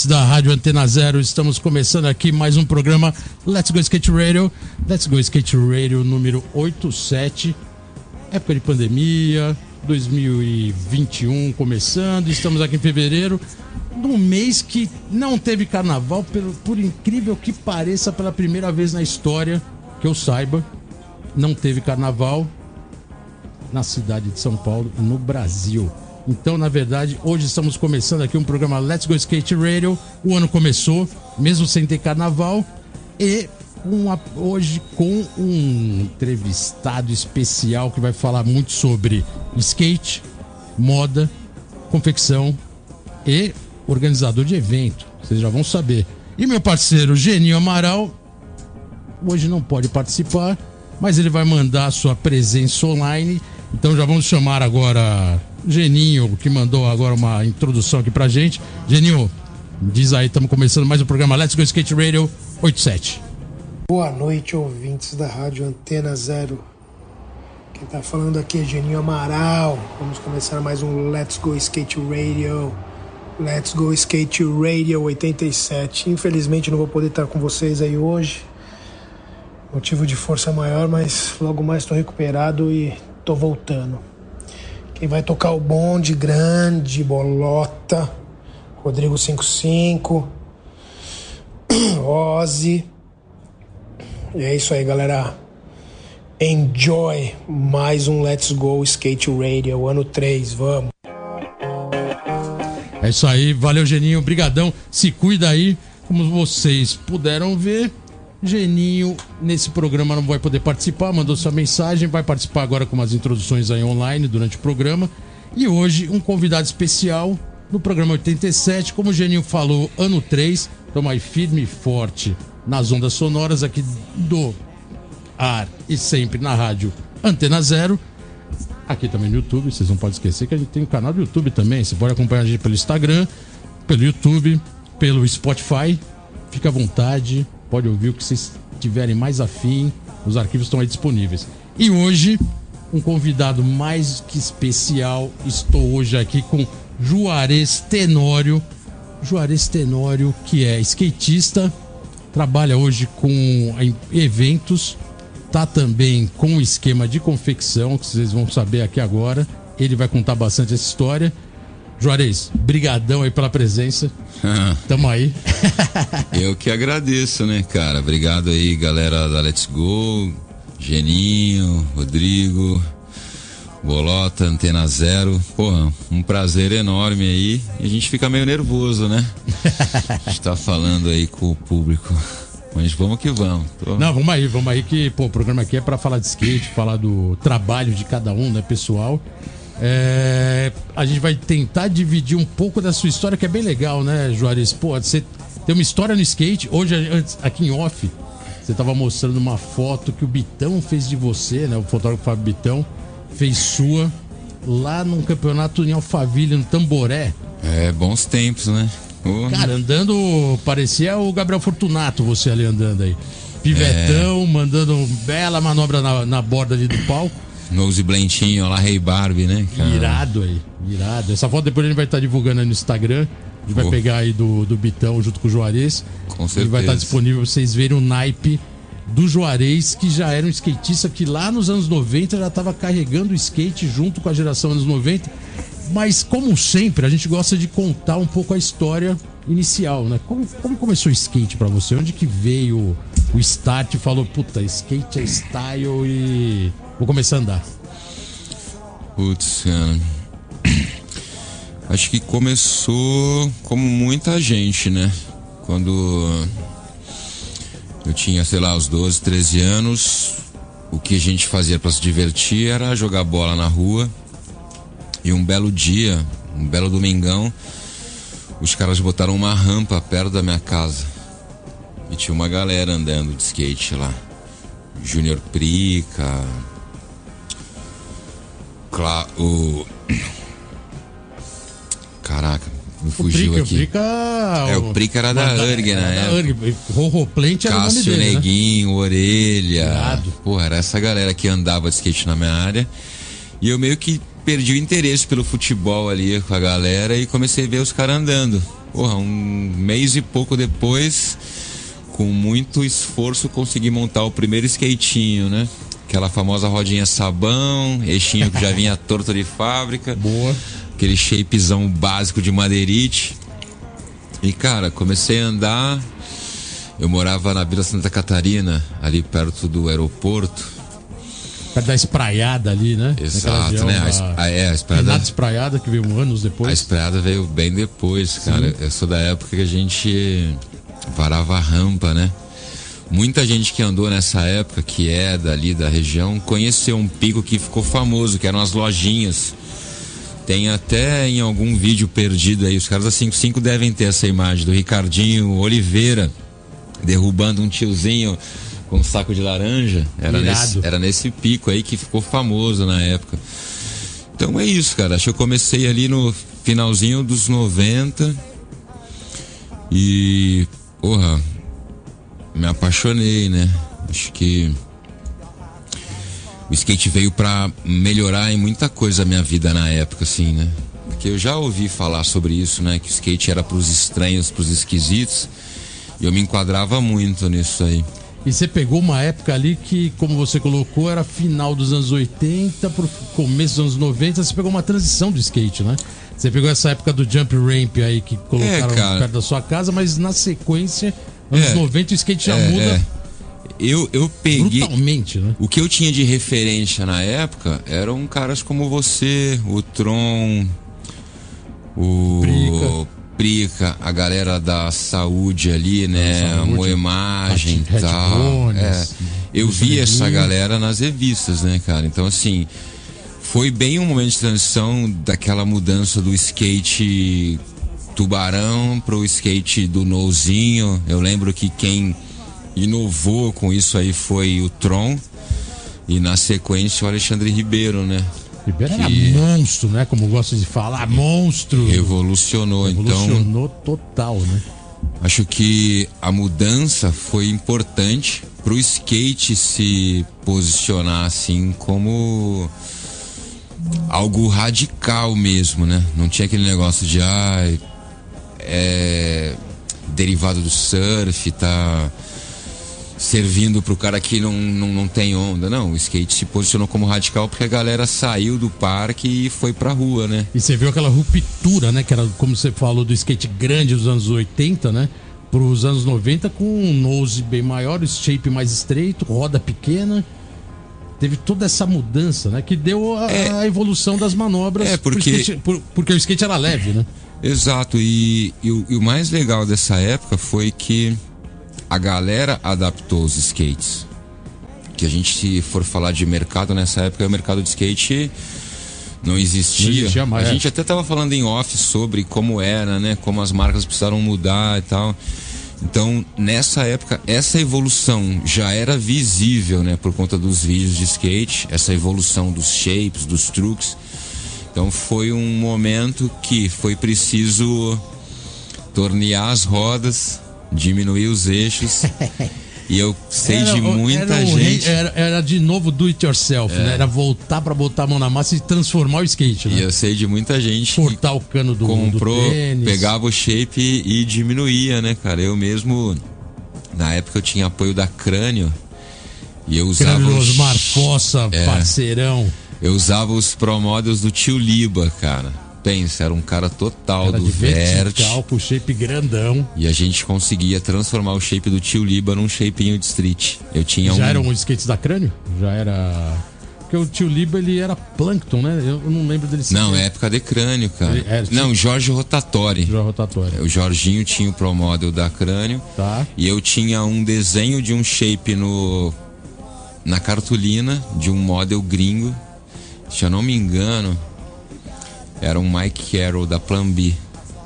Ouvintes da Rádio Antena Zero. Estamos começando aqui mais um programa Let's Go Skate Radio. Let's Go Skate Radio número 87. Época de pandemia, 2021 começando. Estamos aqui em fevereiro, num mês que não teve carnaval, pelo- por incrível que pareça, pela primeira vez na história que eu saiba, não teve carnaval na cidade de São Paulo, no Brasil. Então, na verdade, hoje estamos começando aqui um programa Let's Go Skate Radio. O ano começou, mesmo sem ter carnaval, e uma- hoje com um entrevistado especial que vai falar muito sobre skate, moda, confecção e organizador de evento. Vocês já vão saber. E meu parceiro Geninho Amaral hoje não pode participar, mas ele vai mandar sua presença online. Então já vamos chamar agora Geninho, que mandou agora uma introdução aqui pra gente. Geninho, diz aí, estamos começando mais um programa Let's Go Skate Radio 87. Boa noite, ouvintes da Rádio Antena Zero. Quem tá falando aqui é Geninho Amaral. Vamos começar mais um Let's Go Skate Radio. Let's Go Skate Radio 87. Infelizmente não vou poder estar com vocês aí hoje. Motivo de força maior, mas logo mais estou recuperado e tô voltando. Quem vai tocar o bonde grande, bolota, Rodrigo 55, Ozzy. E é isso aí, galera. Enjoy mais um Let's Go Skate Radio, ano 3, vamos. É isso aí, valeu Geninho, brigadão. Se cuida aí, como vocês puderam ver. Geninho nesse programa não vai poder participar, mandou sua mensagem, vai participar agora com umas introduções aí online durante o programa. E hoje um convidado especial no programa 87, como o Geninho falou, ano 3, toma aí firme e forte nas ondas sonoras aqui do ar e sempre na rádio Antena Zero. Aqui também no YouTube, vocês não podem esquecer que a gente tem um canal do YouTube também. Você pode acompanhar a gente pelo Instagram, pelo YouTube, pelo Spotify. Fica à vontade, pode ouvir o que vocês tiverem mais afim. Os arquivos estão aí disponíveis. E hoje, um convidado mais que especial. Estou hoje aqui com Juarez Tenório. Juarez Tenório, que é skatista, trabalha hoje com eventos, tá também com o esquema de confecção, que vocês vão saber aqui agora. Ele vai contar bastante essa história. Juarez, brigadão aí pela presença. Tamo aí. Eu que agradeço, né, cara? Obrigado aí, galera da Let's Go, Geninho, Rodrigo, Bolota, Antena Zero. Porra, um prazer enorme aí. E a gente fica meio nervoso, né? A gente tá falando aí com o público. Mas vamos que vamos. Tô- Não, vamos aí, vamos aí que pô, o programa aqui é pra falar de skate, falar do trabalho de cada um, né, pessoal. É, a gente vai tentar dividir um pouco da sua história, que é bem legal, né, Juarez? Pô, você tem uma história no skate. Hoje, antes, aqui em off, você tava mostrando uma foto que o Bitão fez de você, né? O fotógrafo Fábio Bitão fez sua lá num campeonato em Alphaville, no Tamboré. É, bons tempos, né? Porra. Cara, andando, parecia o Gabriel Fortunato, você ali andando aí. Pivetão, mandando bela manobra na, na borda ali do palco. Nose Blentinho, lá Rei Barbie, né? cara? Irado aí, irado. Essa foto depois a gente vai estar divulgando aí no Instagram. A gente vai pegar aí do, do Bitão junto com o Juarez. Com Ele vai estar certeza. disponível pra vocês verem o naipe do Juarez, que já era um skatista que lá nos anos 90 já estava carregando o skate junto com a geração anos 90. Mas, como sempre, a gente gosta de contar um pouco a história inicial, né? Como, como começou o skate pra você? Onde que veio o start e falou, puta, skate é style e vou começar a andar? Putz, cara. Acho que começou como muita gente, né? Quando eu tinha, sei lá, os 12, 13 anos, o que a gente fazia para se divertir era jogar bola na rua. E um belo dia, um belo domingão, os caras botaram uma rampa perto da minha casa. E tinha uma galera andando de skate lá. Júnior Prica. Cla o. Caraca, me fugiu Prica, aqui. O Prica, É, o Prica era da Urg, né? Da Urg. Rorroplente era o nome Cássio dele, né? Neguinho, Orelha. Irado. Porra, era essa galera que andava de skate na minha área. E eu meio que perdi o interesse pelo futebol ali com a galera e comecei a ver os caras andando. Porra, um mês e pouco depois, com muito esforço, consegui montar o primeiro skatinho, né? Aquela famosa rodinha sabão, eixinho que já vinha torto de fábrica. Boa. Aquele shapezão básico de madeirite. E cara, comecei a andar. Eu morava na Vila Santa Catarina, ali perto do aeroporto. Pra dar espraiada ali, né? Exato, região, né? A, a, é, a espraiada, Renata Espraiada, que veio anos a depois. espraiada veio bem depois, cara. Eu sou da época que a gente varava a rampa, né? Muita gente que andou nessa época, que é dali da região, conheceu um pico que ficou famoso, que eram as lojinhas. Tem até em algum vídeo perdido aí, os caras da 55 devem ter essa imagem do Ricardinho Oliveira derrubando um tiozinho com um saco de laranja. Era nesse, era nesse pico aí que ficou famoso na época. Então é isso, cara. Acho que eu comecei ali no finalzinho dos 90 e, porra, me apaixonei, né? Acho que o skate veio pra melhorar em muita coisa a minha vida na época, assim, né? Porque eu já ouvi falar sobre isso, né? Que o skate era pros estranhos, pros esquisitos. E eu me enquadrava muito nisso aí. E você pegou uma época ali que, como você colocou, era final dos anos 80 pro começo dos anos 90. Você pegou uma transição do skate, né? Você pegou essa época do jump ramp aí que colocaram cara. perto da sua casa, mas na sequência, anos É. 90, o skate já É, muda é. Eu, eu peguei. brutalmente, né? O que eu tinha de referência na época eram caras como você, o Tron, o Prica. Prica, a galera da saúde ali, né? saúde, Moemagem e tal. Bones, É. Eu Luciano vi essa galera nas revistas, né, cara? Então, assim, foi bem um momento de transição daquela mudança do skate tubarão pro skate do nozinho. Eu lembro que quem inovou com isso aí foi o Tron e na sequência o Alexandre Ribeiro, né? Ribeiro era Que- monstro, né? Como gosta de falar, monstro. Revolucionou. Então, Revolucionou total, né? acho que a mudança foi importante pro skate se posicionar assim como algo radical mesmo, né? Não tinha aquele negócio de ah, é derivado do surf, tá servindo pro cara que não, não, não tem onda. Não, o skate se posicionou como radical porque a galera saiu do parque e foi pra rua, né? E você viu aquela ruptura, né? Que era, como você falou, do skate grande dos anos 80, né? Para os anos 90, com um nose bem maior, shape mais estreito, roda pequena. Teve toda essa mudança, né? Que deu a, É. a evolução das manobras. É, porque- skate- por- porque o skate era leve, né? Exato, e, e o, e o mais legal dessa época foi que a galera adaptou os skates. Que a gente, se for falar de mercado nessa época, o mercado de skate não existia. Não existia mais, a é. gente até tava falando em off sobre como era, né? Como as marcas precisaram mudar e tal. Então, nessa época, essa evolução já era visível, né? Por conta dos vídeos de skate, essa evolução dos shapes, dos truques. Então foi um momento que foi preciso tornear as rodas, diminuir os eixos. e eu sei Era de muita era rei- gente. era, era de novo do it yourself, né? Era voltar pra botar a mão na massa e transformar o skate, E né? eu sei de muita gente que Cortar o cano do, comprou, do tênis. pegava o shape e, e diminuía, né, cara? Eu mesmo, na época eu tinha apoio da Crânio. E eu usava. Crânio os- Osmar Fossa, É. parceirão. Eu usava os Pro Models do tio Liba, cara. Pensa, era um cara total Era do de vert. vertical, com shape grandão. E a gente conseguia transformar o shape do tio Liba num shapinho de street. Eu tinha Já um. eram os skates da crânio? Já era. Porque o tio Liba ele era Plankton, né? Eu não lembro dele ser. Não, é época de crânio, cara. Ele era- Não, Jorge Rotatori. Já rotatório. O Jorginho tinha o Pro Model da crânio. Tá. E eu tinha um desenho de um shape no na cartolina de um model gringo. Se eu não me engano, Era um Mike Carroll da Plan B.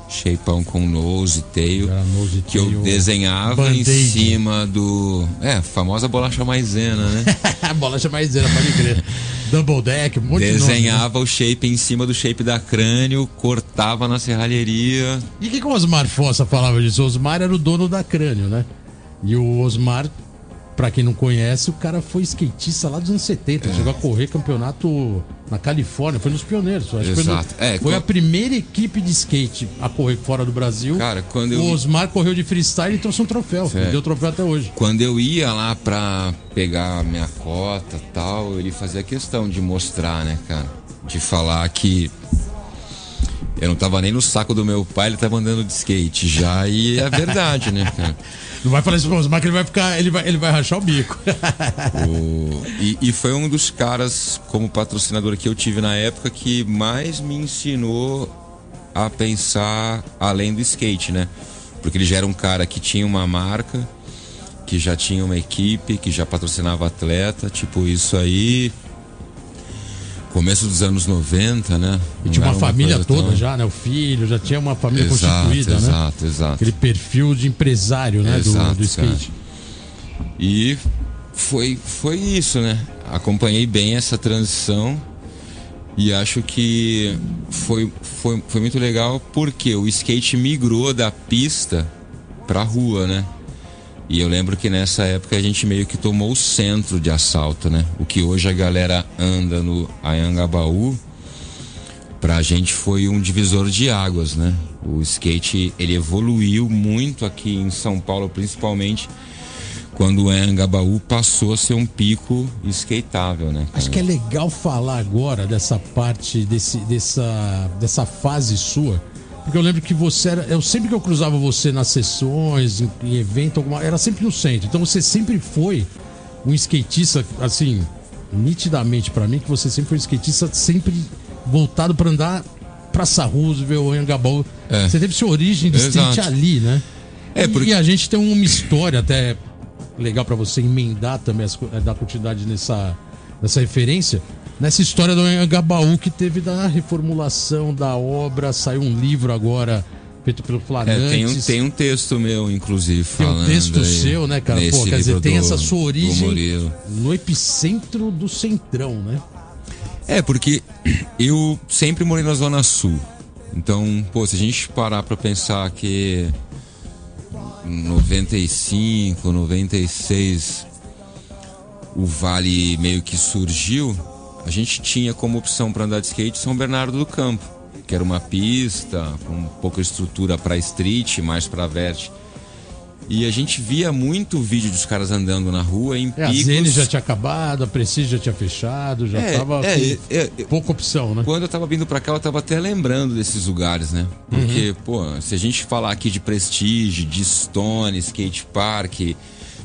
Shapeão com nose, tail, Era nose, que eu tail, desenhava em cima do. É, famosa bolacha maisena, né? Bolacha maisena, pode crer. Double deck, um monte de nome, né? Desenhava o shape em cima do shape da crânio, cortava na serralheria. E o que, que o Osmar Fossa falava disso? O Osmar era o dono da crânio, né? E o Osmar, pra quem não conhece, o cara foi skatista lá dos anos 70. É. Chegou a correr campeonato na Califórnia, foi nos pioneiros. Exato. Foi, no- É, foi a primeira equipe de skate a correr fora do Brasil. Cara, quando eu o Osmar correu de freestyle e trouxe um troféu. Deu troféu até hoje. Quando eu ia lá pra pegar a minha cota tal, ele fazia questão de mostrar, né, cara? De falar que eu não tava nem no saco do meu pai, ele tava andando de skate já, e é verdade, né, cara? Não vai falar isso pro Osmar que ele vai ficar. Ele vai, ele vai rachar o bico. O- e, e foi um dos caras, como patrocinador que eu tive na época, que mais me ensinou a pensar além do skate, né? Porque ele já era um cara que tinha uma marca, que já tinha uma equipe, que já patrocinava atleta, tipo isso aí. Começo dos anos 90, né? E tinha uma família toda tão- já, né? O filho, já tinha uma família Exato, constituída, né? exato, exato. Aquele perfil de empresário, né? do- Exato, do, skate. E foi, foi isso, né? Acompanhei bem essa transição e acho que foi, foi, foi muito legal porque o skate migrou da pista pra rua, né? E eu lembro que nessa época a gente meio que tomou o centro de assalto, né? O que hoje a galera anda no Anhangabaú, pra gente foi um divisor de águas, né? O skate, ele evoluiu muito aqui em São Paulo, principalmente quando o Anhangabaú passou a ser um pico skateável, né? cara? Acho que é legal falar agora dessa parte, desse, dessa, dessa fase sua. Porque eu lembro que você era. Eu sempre que eu cruzava você nas sessões, em, em evento, alguma, era sempre no centro. Então você sempre foi um skatista, assim, nitidamente pra mim, que você sempre foi um skatista sempre voltado pra andar Praça Roosevelt, Anhangabaú. É. Você teve sua origem de skate Exato. ali, né? É, E- porque- E a gente tem uma história até legal pra você emendar também, as, eh, dar continuidade nessa, nessa referência. Nessa história do Anhangabaú que teve da reformulação da obra, saiu um livro agora feito pelo É, Flagrantes. tem, um, tem um texto meu, inclusive, Tem um texto aí seu, né, cara? Pô, quer dizer, tem do- essa sua origem no epicentro do centrão, né? É, porque eu sempre morei na Zona Sul. Então, pô, se a gente parar pra pensar que em 95, 96 o Vale meio que surgiu, a gente tinha como opção para andar de skate São Bernardo do Campo, que era uma pista com pouca estrutura para street, mais para vert. E a gente via muito vídeo dos caras andando na rua em É, a picos. Zene já tinha acabado, a Prestige já tinha fechado, já É, tava é, é, é, pouca opção, né? quando eu tava vindo pra cá, eu tava até lembrando desses lugares, né? Porque, Uhum. pô, se a gente falar aqui de Prestige, de Stone, Skate Park,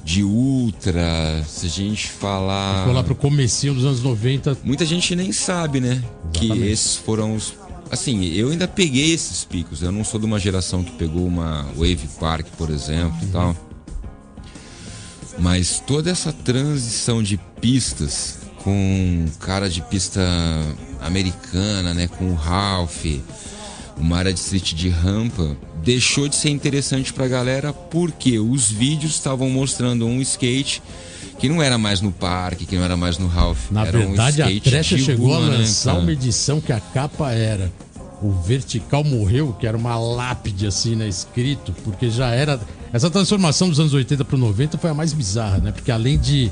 de Ultra, se a gente falar. Ficou lá pro comecinho dos anos 90. Muita gente nem sabe, né? Que Exatamente. esses foram os. Assim, eu ainda peguei esses picos. Eu não sou de uma geração que pegou uma Wave Park, por exemplo e tal. Mas toda essa transição de pistas com cara de pista americana, né? Com o Ralph, uma área de street de rampa, deixou de ser interessante pra galera porque os vídeos estavam mostrando um skate que não era mais no parque, que não era mais no Ralph. Na era verdade, um a Trecha chegou a lançar uma edição que a capa era O Vertical Morreu, que era uma lápide assim, né, escrito, porque já era. Essa transformação dos anos 80 para 90 foi a mais bizarra, né? Porque além de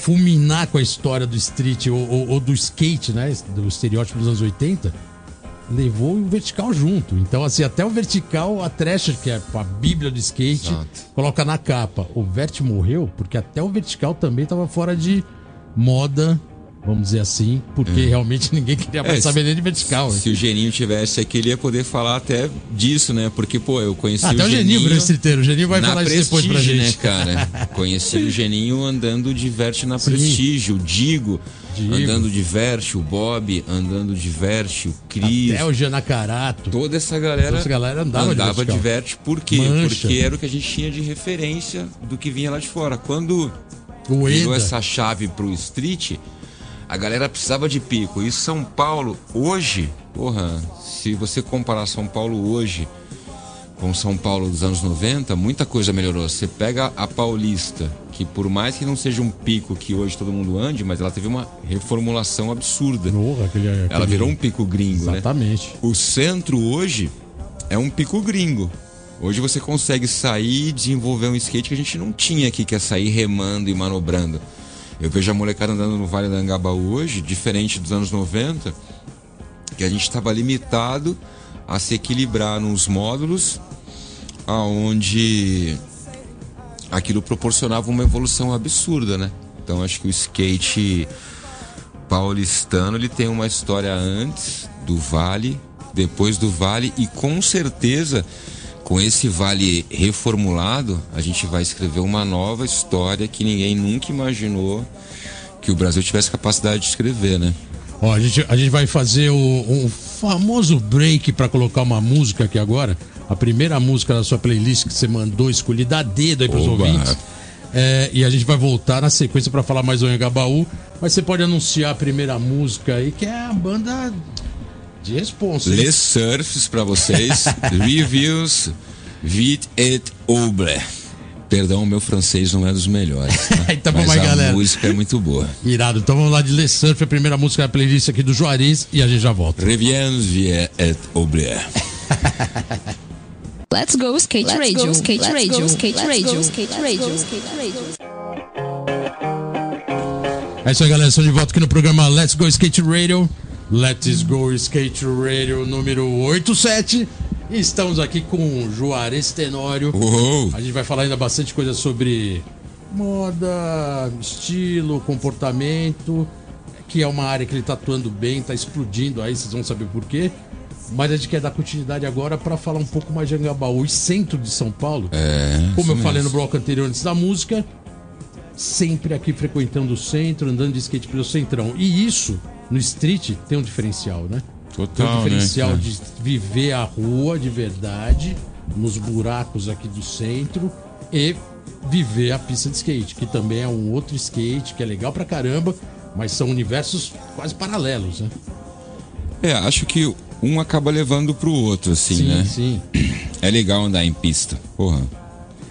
fulminar com a história do street ou, ou- ou do skate, né? Do estereótipo dos anos 80, levou o vertical junto. Então, assim, até o vertical, a Thrasher, que é a bíblia do skate, Exato. coloca na capa. O Vert morreu porque até o vertical também tava fora de moda, vamos dizer assim, porque realmente ninguém queria mais É, saber nem de vertical. né? Se o Geninho tivesse aqui, ele ia poder falar até disso, né? Porque, pô, eu conheci Ah, até o Geninho virou streeteiro. O Geninho vai falar isso depois pra Prestige, gente. né, cara? Conheci o Geninho andando de verte na Sim. Prestige, o Digo, Digo. andando de verte, o Bob andando de verte, o Cris. Até o Gianacarato. Toda essa galera, Toda essa galera andava de vertical. de verte. Por quê? Mancha. Porque era o que a gente tinha de referência do que vinha lá de fora. Quando O virou essa chave pro street, a galera precisava de pico. E São Paulo, hoje, porra, se você comparar São Paulo hoje com São Paulo dos anos 90, muita coisa melhorou. Você pega a Paulista, que por mais que não seja um pico que hoje todo mundo ande, mas ela teve uma reformulação absurda. Porra, aquele- Ela aquele- virou um pico gringo, né? Exatamente. O centro hoje é um pico gringo. Hoje você consegue sair e desenvolver um skate que a gente não tinha aqui, que é sair remando e manobrando. Eu vejo a molecada andando no Vale da Angabaú hoje, diferente dos anos 90, que a gente estava limitado a se equilibrar nos módulos, aonde aquilo proporcionava uma evolução absurda, né? Então acho que o skate paulistano ele tem uma história antes do Vale, depois do Vale e com certeza com esse Vale reformulado a gente vai escrever uma nova história que ninguém nunca imaginou que o Brasil tivesse capacidade de escrever, né? Ó, a gente, a gente vai fazer o, um famoso break pra colocar uma música aqui agora. A primeira música da sua playlist que você mandou escolher, dá dedo aí pros Oba. ouvintes. É, e a gente vai voltar na sequência pra falar mais do Engabaú. Mas você pode anunciar a primeira música aí, que é a banda de responsa. Les Surfs pra vocês, reviews, vite et ouble. Perdão, o meu francês não é dos melhores. Tá? Tá bom, mas mas, a galera. música é muito boa. Irado. Então vamos lá de Les Surf, a primeira música da playlist aqui do Juarez e a gente já volta. Reviens, vie et ouble. Let's go skate Let's radio, go, skate let's radio, go, skate let's radio, go, skate radio, skate radio. É isso aí, galera. Estamos de volta aqui no programa Let's Go Skate Radio. Let's Go Skate Radio número 87. E estamos aqui com o Juarez Tenório. Uou! A gente vai falar ainda bastante coisa sobre moda, estilo, comportamento, que é uma área que ele tá atuando bem, tá explodindo aí, vocês vão saber por quê. Mas a gente quer dar continuidade agora para falar um pouco mais de Angabaú e centro de São Paulo. É, Como eu isso falei no mesmo. bloco anterior antes da música, sempre aqui frequentando o centro, andando de skate pelo centrão. E isso, no street, tem um diferencial, né? tem Total, um diferencial né? de viver a rua de verdade, nos buracos aqui do centro, e viver a pista de skate, que também é um outro skate, que é legal pra caramba, mas são universos quase paralelos, né? É, acho que um acaba levando pro outro, assim, sim, né? sim. É legal andar em pista. Porra.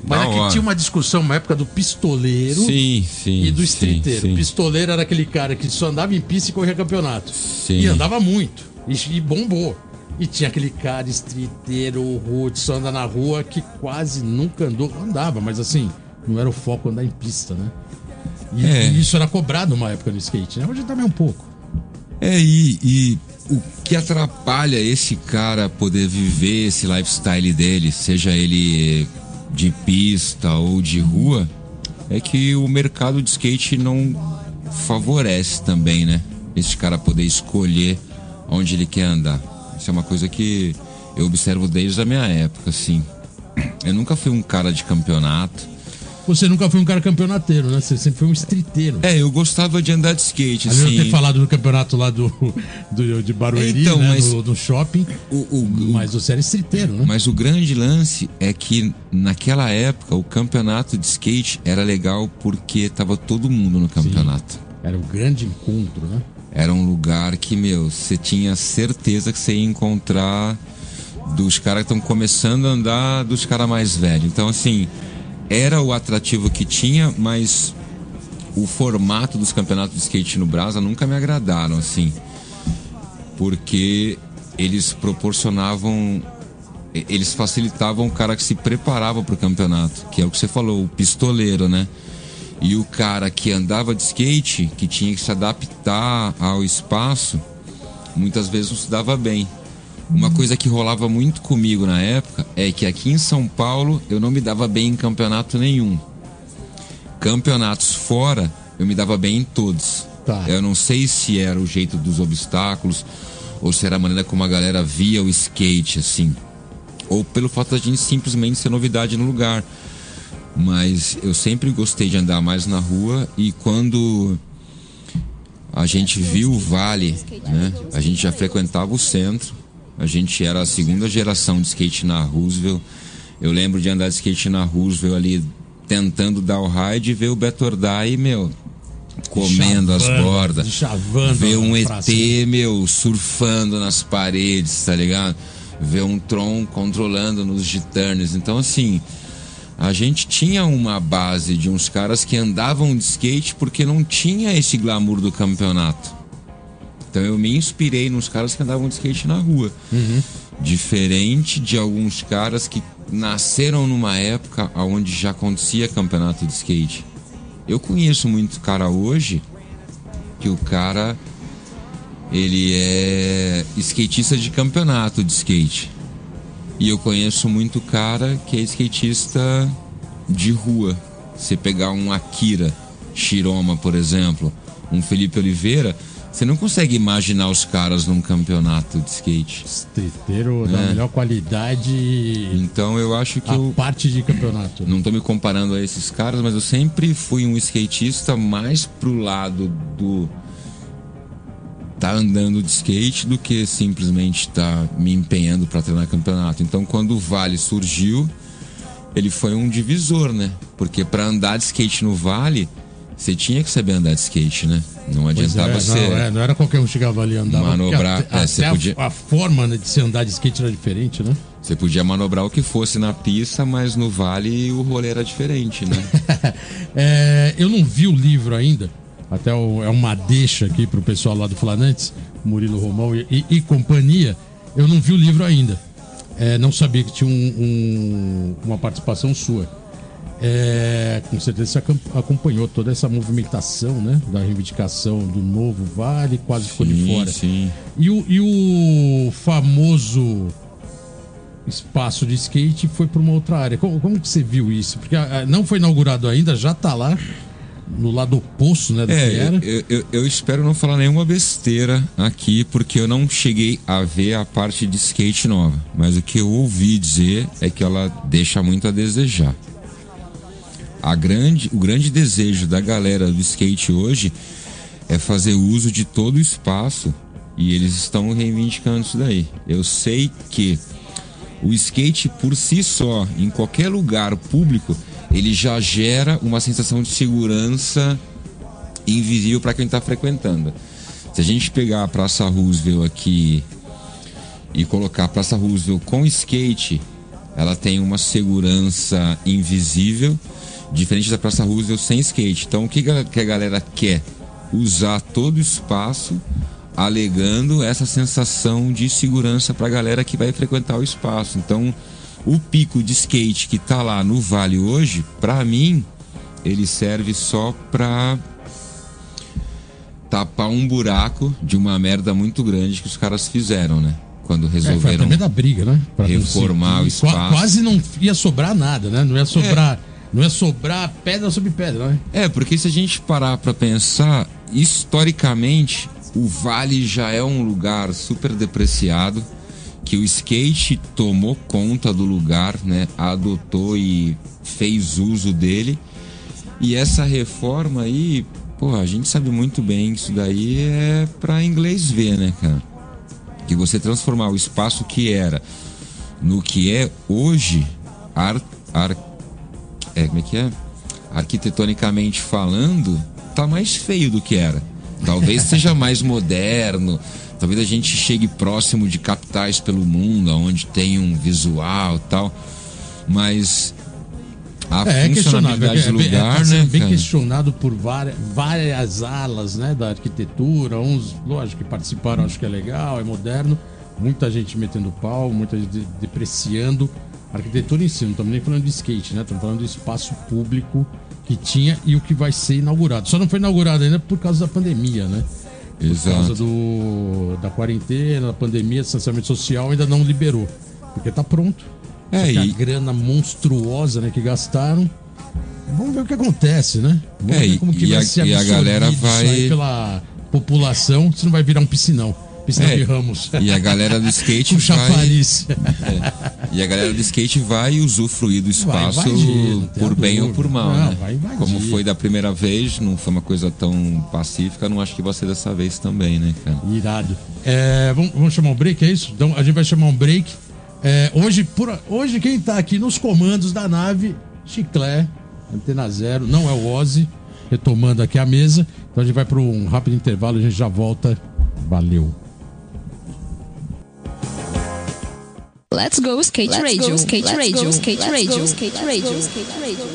Mas é que tinha uma discussão na época do pistoleiro Sim, sim. e do sim, streeteiro. sim. Pistoleiro era aquele cara que só andava em pista e corria campeonato. Sim. E andava muito. E, e bombou. E tinha aquele cara streeteiro, root, só anda na rua, que quase nunca andou. Andava, mas assim, não era o foco andar em pista, né? E, É. e isso era cobrado uma época no skate, né? Hoje também um pouco. É, e, e o que atrapalha esse cara poder viver esse lifestyle dele, seja ele de pista ou de rua, é que o mercado de skate não favorece também, né? Esse cara poder escolher onde ele quer andar. Isso é uma coisa que eu observo desde a minha época, assim. Eu nunca fui um cara de campeonato. Você nunca foi um cara campeonateiro, né? Você sempre foi um streeteiro. É, eu gostava de andar de skate, assim. ter falado do campeonato lá do, do de Barueri, Então, né? mas- No, no shopping. O, o- Mas você era streeteiro, né? Mas o grande lance é que naquela época o campeonato de skate era legal porque tava todo mundo no campeonato. Era o grande encontro, né? Era um lugar que, meu, você tinha certeza que você ia encontrar dos caras que estão começando a andar, dos caras mais velhos. Então, assim, era o atrativo que tinha, mas o formato dos campeonatos de skate no Brasa nunca me agradaram, assim. Porque eles proporcionavam. Eles facilitavam o cara que se preparava para o campeonato, que é o que você falou, o pistoleiro, né? E o cara que andava de skate, que tinha que se adaptar ao espaço, muitas vezes não se dava bem. Uma coisa que rolava muito comigo na época é que aqui em São Paulo eu não me dava bem em campeonato nenhum. Campeonatos fora, eu me dava bem em todos. Tá. Eu não sei se era o jeito dos obstáculos ou se era a maneira como a galera via o skate, assim. Ou pelo fato da gente simplesmente ser novidade no lugar. Mas eu sempre gostei de andar mais na rua e quando a gente viu o vale, né? A gente já frequentava o centro. A gente era a segunda geração de skate na Roosevelt. Eu lembro de andar de skate na Roosevelt ali tentando dar o ride e ver o Beto Ordai, meu, comendo as Chavando, bordas. chavando Ver um ET, praça. meu, surfando nas paredes, tá ligado? Ver um Tron controlando nos G-Turns. Então, assim, a gente tinha uma base de uns caras que andavam de skate porque não tinha esse glamour do campeonato. Então eu me inspirei nos caras que andavam de skate na rua. Diferente de alguns caras que nasceram numa época onde já acontecia campeonato de skate. Eu conheço muito cara hoje que o cara ele é skatista de campeonato de skate. E eu conheço muito cara que é skatista de rua. Você pegar um Akira Shiroma, por exemplo, um Felipe Oliveira, você não consegue imaginar os caras num campeonato de skate. Streeteiro da É. melhor qualidade Então eu acho que a eu parte de campeonato. não tô me comparando a esses caras, mas eu sempre fui um skatista mais pro lado do tá andando de skate do que simplesmente tá me empenhando para treinar campeonato. Então quando o Vale surgiu, ele foi um divisor, né? Porque para andar de skate no Vale, você tinha que saber andar de skate, né? Não adiantava é, você não, é, não era qualquer um que chegava ali e andava. Manobrar, porque é, Até, até a- podia- a, forma de se andar de skate era diferente, né? você podia manobrar o que fosse na pista, mas no Vale o rolê era diferente, né? É, eu não vi o livro ainda. Até o- é uma deixa aqui pro pessoal lá do Flanantes, Murilo Romão e, e- e companhia. Eu não vi o livro ainda. É, não sabia que tinha um- um- uma participação sua. É, com certeza você acom- acompanhou toda essa movimentação, né? Da reivindicação do novo Vale, quase ficou de Sim, fora. sim. E o, e o famoso espaço de skate foi para uma outra área. Como, como que você viu isso? Porque não foi inaugurado ainda, já tá lá no lado oposto, né, É, eu, eu, eu espero não falar nenhuma besteira aqui, porque eu não cheguei a ver a parte de skate nova. Mas o que eu ouvi dizer é que ela deixa muito a desejar. A grande, o grande desejo da galera do skate hoje é fazer uso de todo o espaço e eles estão reivindicando isso daí. Eu sei que o skate por si só, em qualquer lugar público, ele já gera uma sensação de segurança invisível para quem está frequentando. Se a gente pegar a Praça Roosevelt aqui e colocar a Praça Roosevelt com skate, ela tem uma segurança invisível, diferente da Praça Roosevelt sem skate. Então, o que que a galera quer? Usar todo o espaço, alegando essa sensação de segurança para a galera que vai frequentar o espaço. Então, o pico de skate que tá lá no Vale hoje, para mim, ele serve só para tapar um buraco de uma merda muito grande que os caras fizeram, né? Quando É, foi a resolveram. briga, né? Pra reformar o espaço. Quase não ia sobrar nada, né? Não ia sobrar, não ia sobrar pedra sobre pedra, né? É, porque se a gente parar pra pensar, historicamente, o Vale já é um lugar super depreciado, que o skate tomou conta do lugar, né? Adotou e fez uso dele. E essa reforma aí, porra, a gente sabe muito bem que isso daí é pra inglês ver, né, cara? Que você transformar o espaço que era no que é hoje, ar, é, como é que é? Arquitetonicamente falando, tá mais feio do que era. Talvez seja mais moderno, talvez a gente chegue próximo de capitais pelo mundo, onde tem um visual e tal, mas a É, é funcionalidade É, do bem- é, lugar, tá sendo né, bem cara? questionado por várias, várias alas né, da arquitetura. Uns, lógico, que participaram, acho que é legal, é moderno. Muita gente metendo pau, muita gente de- depreciando arquitetura em si. Não estamos nem falando de skate, né? Estamos falando do espaço público que tinha e o que vai ser inaugurado. Só não foi inaugurado ainda por causa da pandemia, né? Por causa Exato. do, da quarentena, da pandemia, distanciamento social, ainda não liberou. Porque tá pronto. É, que a grana monstruosa né, que gastaram. Vamos ver o que acontece, né? Vamos É, ver como que e vai a- ser e a galera vai- aí pela população, se não vai virar um piscinão. É, de ramos. E a galera do skate Com vai, chafariz. e a galera do skate vai usufruir do espaço invadir, por bem ou por mal, Não, né? Como foi da primeira vez, não foi uma coisa tão pacífica, não acho que vai ser dessa vez também, né, cara? Irado. É, vamos, vamos chamar um break, é isso? Então a gente vai chamar um break. É, hoje, por, hoje quem tá aqui nos comandos da nave, Chiclé, Antena Zero, não é o Ozzy, retomando aqui a mesa. Então a gente vai para um rápido intervalo, a gente já volta. Valeu. Let's go skate Let's radio, go, skate Let's radio, go, skate Let's radio, go, skate radio, skate radio.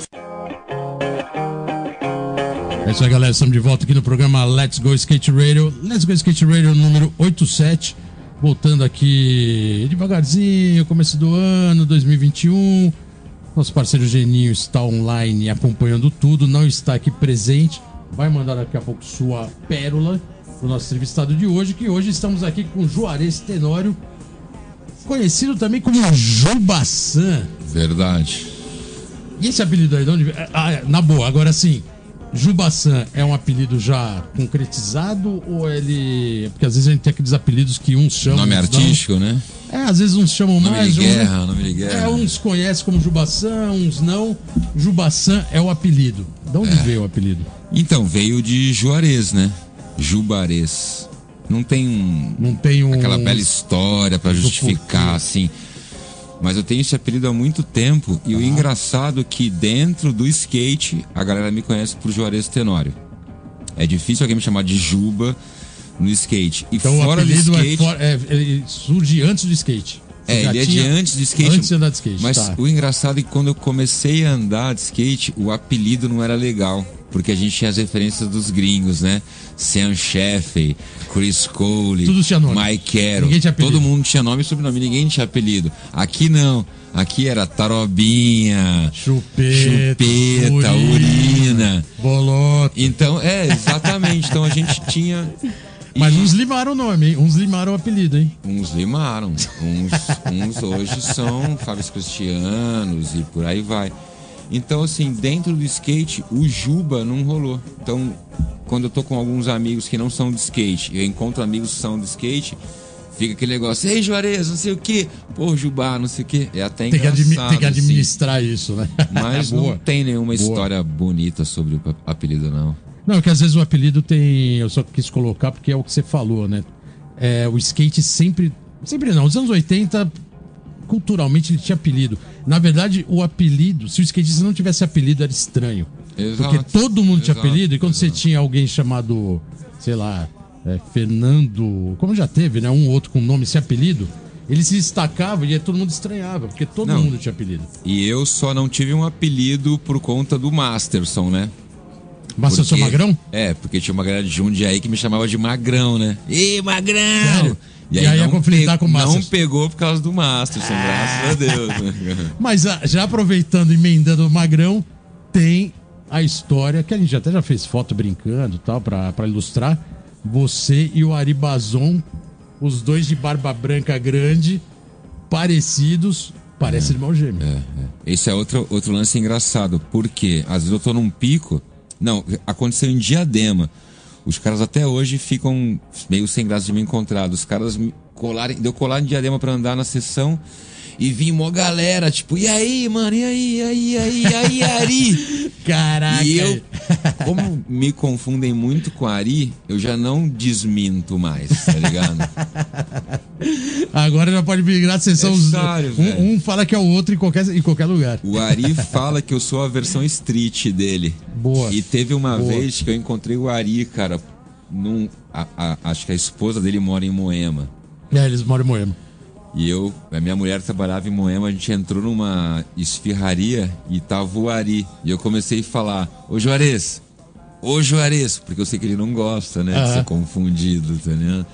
É isso aí, galera. Estamos de volta aqui no programa Let's Go Skate Radio. Let's Go Skate Radio número 87. Voltando aqui devagarzinho, começo do ano 2021. Nosso parceiro Geninho está online acompanhando tudo, não está aqui presente. Vai mandar daqui a pouco sua pérola para o nosso entrevistado de hoje, que hoje estamos aqui com Juarez Tenório, conhecido também como Jubaçan. Verdade. E esse apelido aí, de onde ah, Na boa, agora sim. Jubaçan é um apelido já concretizado ou ele. Porque às vezes a gente tem aqueles apelidos que uns chamam. Nome artístico, não. né? É, às vezes uns chamam nome mais. De guerra, nome de guerra. É, uns conhecem como Jubaçan, uns não. Jubaçan é o apelido. De onde é. veio o apelido? Então, veio de Juarez, né? Jubarez. Não tem um. Não tem um. Aquela bela história para justificar, assim. Mas eu tenho esse apelido há muito tempo e ah. o engraçado é que dentro do skate a galera me conhece por Juarez Tenório. É difícil alguém me chamar de Juba no skate. E então, fora do é skate. É for, é, ele surge antes do skate. Você é, ele é de antes do skate. Antes de andar de skate. Mas tá. o engraçado é que quando eu comecei a andar de skate, o apelido não era legal porque a gente tinha as referências dos gringos, né? Sam Sheffey, Chris Cole, Tudo tinha nome. Mike Carroll. Todo mundo tinha nome e sobrenome, ninguém tinha apelido. Aqui não. Aqui era Tarobinha, Chupeta, chupeta urina, urina, Bolota. Então, é, exatamente. então a gente tinha mas uns limaram o nome, hein? Uns limaram o apelido, hein? Uns limaram. Uns, uns hoje são Fábio Cristianos e por aí vai. Então, assim, dentro do skate, o Juba não rolou. Então, quando eu tô com alguns amigos que não são de skate, eu encontro amigos que são de skate, fica aquele negócio, ei Juarez, não sei o que, pô, Juba, não sei o que. É até engraçado. Tem que, tem que administrar assim. isso, né? Mas não tem nenhuma Boa. história bonita sobre o apelido, não. Não, que às vezes o apelido tem. Eu só quis colocar porque é o que você falou, né? É, o skate sempre. Sempre não, nos anos 80 culturalmente ele tinha apelido. Na verdade, o apelido, se o skatista não tivesse apelido, era estranho. Exato, porque todo mundo tinha apelido, e quando exato. você tinha alguém chamado, sei lá, é, Fernando, como já teve, né? Um outro com nome sem apelido, ele se destacava e todo mundo estranhava, porque todo não. mundo tinha apelido. E eu só não tive um apelido por conta do Masterson, né? Masterson Magrão? É, porque tinha uma galera de Jundiaí que me chamava de Magrão, né? Ih, Magrão! Sério? E, aí, aí ia conflitar com o Masters. Não pegou por causa do Masters, ah. graças a Deus. Mas ah, já aproveitando, emendando o Magrão, tem a história que a gente até já fez foto brincando tal, para ilustrar. Você e o Ari Bazon, os dois de barba branca grande, parecidos, parece é, irmão gêmeo. É, é. Esse é outro, outro lance engraçado, porque às vezes eu tô num pico. Não, aconteceu em Diadema. Os caras até hoje ficam meio sem graça de me encontrar. Os caras colarem, deu colar em diadema para andar na sessão e vim uma galera, tipo, e aí, mano, e aí, e aí, e aí, e aí, Ari? Caraca. E eu, como me confundem muito com Ari, eu já não desminto mais, tá ligado? Agora já pode virar sessão. É sério, um, um, fala que é o outro em qualquer, em qualquer lugar. O Ari fala que eu sou a versão street dele. Boa. E teve uma Boa. vez que eu encontrei o Ari, cara, num, a, a, acho que a esposa dele mora em Moema. É, eles moram em Moema. E eu, a minha mulher trabalhava em Moema, a gente entrou numa esfirraria e tava o Ari. E eu comecei a falar, ô Juarez, ô Juarez, porque eu sei que ele não gosta, né, de ser confundido, tá ligado?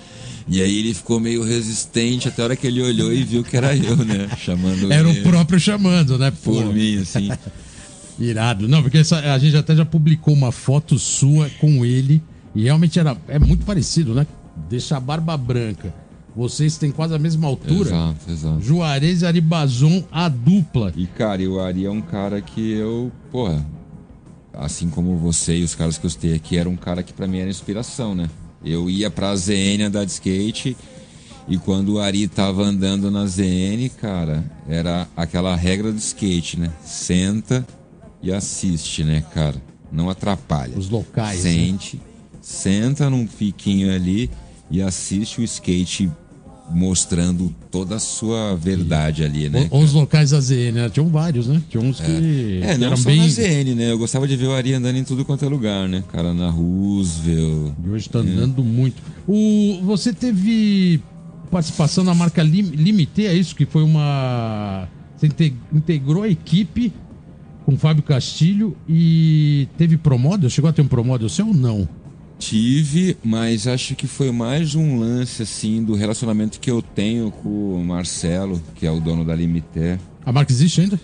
E aí ele ficou meio resistente até a hora que ele olhou e viu que era eu, né? Chamando Era o próprio chamando, né? Pô. Por mim, assim. Irado. Não, porque essa, a gente até já publicou uma foto sua com ele e realmente era, é muito parecido, né? Deixa a barba branca vocês têm quase a mesma altura. Exato, exato. Juarez e Aribazon, a dupla. E, cara, o Ari é um cara que eu, porra, assim como você e os caras que eu citei aqui, era um cara que para mim era inspiração, né? Eu ia pra ZN andar de skate e quando o Ari tava andando na ZN, cara, era aquela regra do skate, né? Senta e assiste, né, cara? Não atrapalha. Os locais. Sente, né? senta num fiquinho ali e assiste o skate mostrando toda a sua verdade ali, né? Os locais da ZN, né? Tinham vários, né? Tinha uns que, É, que não eram só bem. na ZN, né? Eu gostava de ver o Ari andando em tudo quanto é lugar, né? Cara, na Roosevelt. E hoje tá andando muito. O, você teve participação na marca Lim, Limité, é isso? Que foi uma. Você inte- integrou a equipe com o Fábio Castilho e teve promódio? Chegou a ter um promódio seu ou não? Tive, mas acho que foi mais um lance, assim, do relacionamento que eu tenho com o Marcelo, que é o dono da Limité. A marca existe ainda?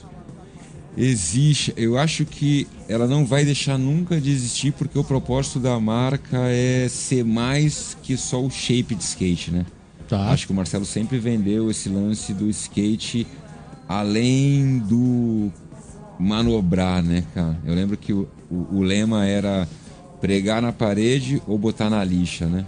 Existe, eu acho que ela não vai deixar nunca de existir, porque o propósito da marca é ser mais que só o shape de skate, né? Tá. Acho que o Marcelo sempre vendeu esse lance do skate além do manobrar, né, cara? Eu lembro que o, o, o lema era pregar na parede ou botar na lixa, né?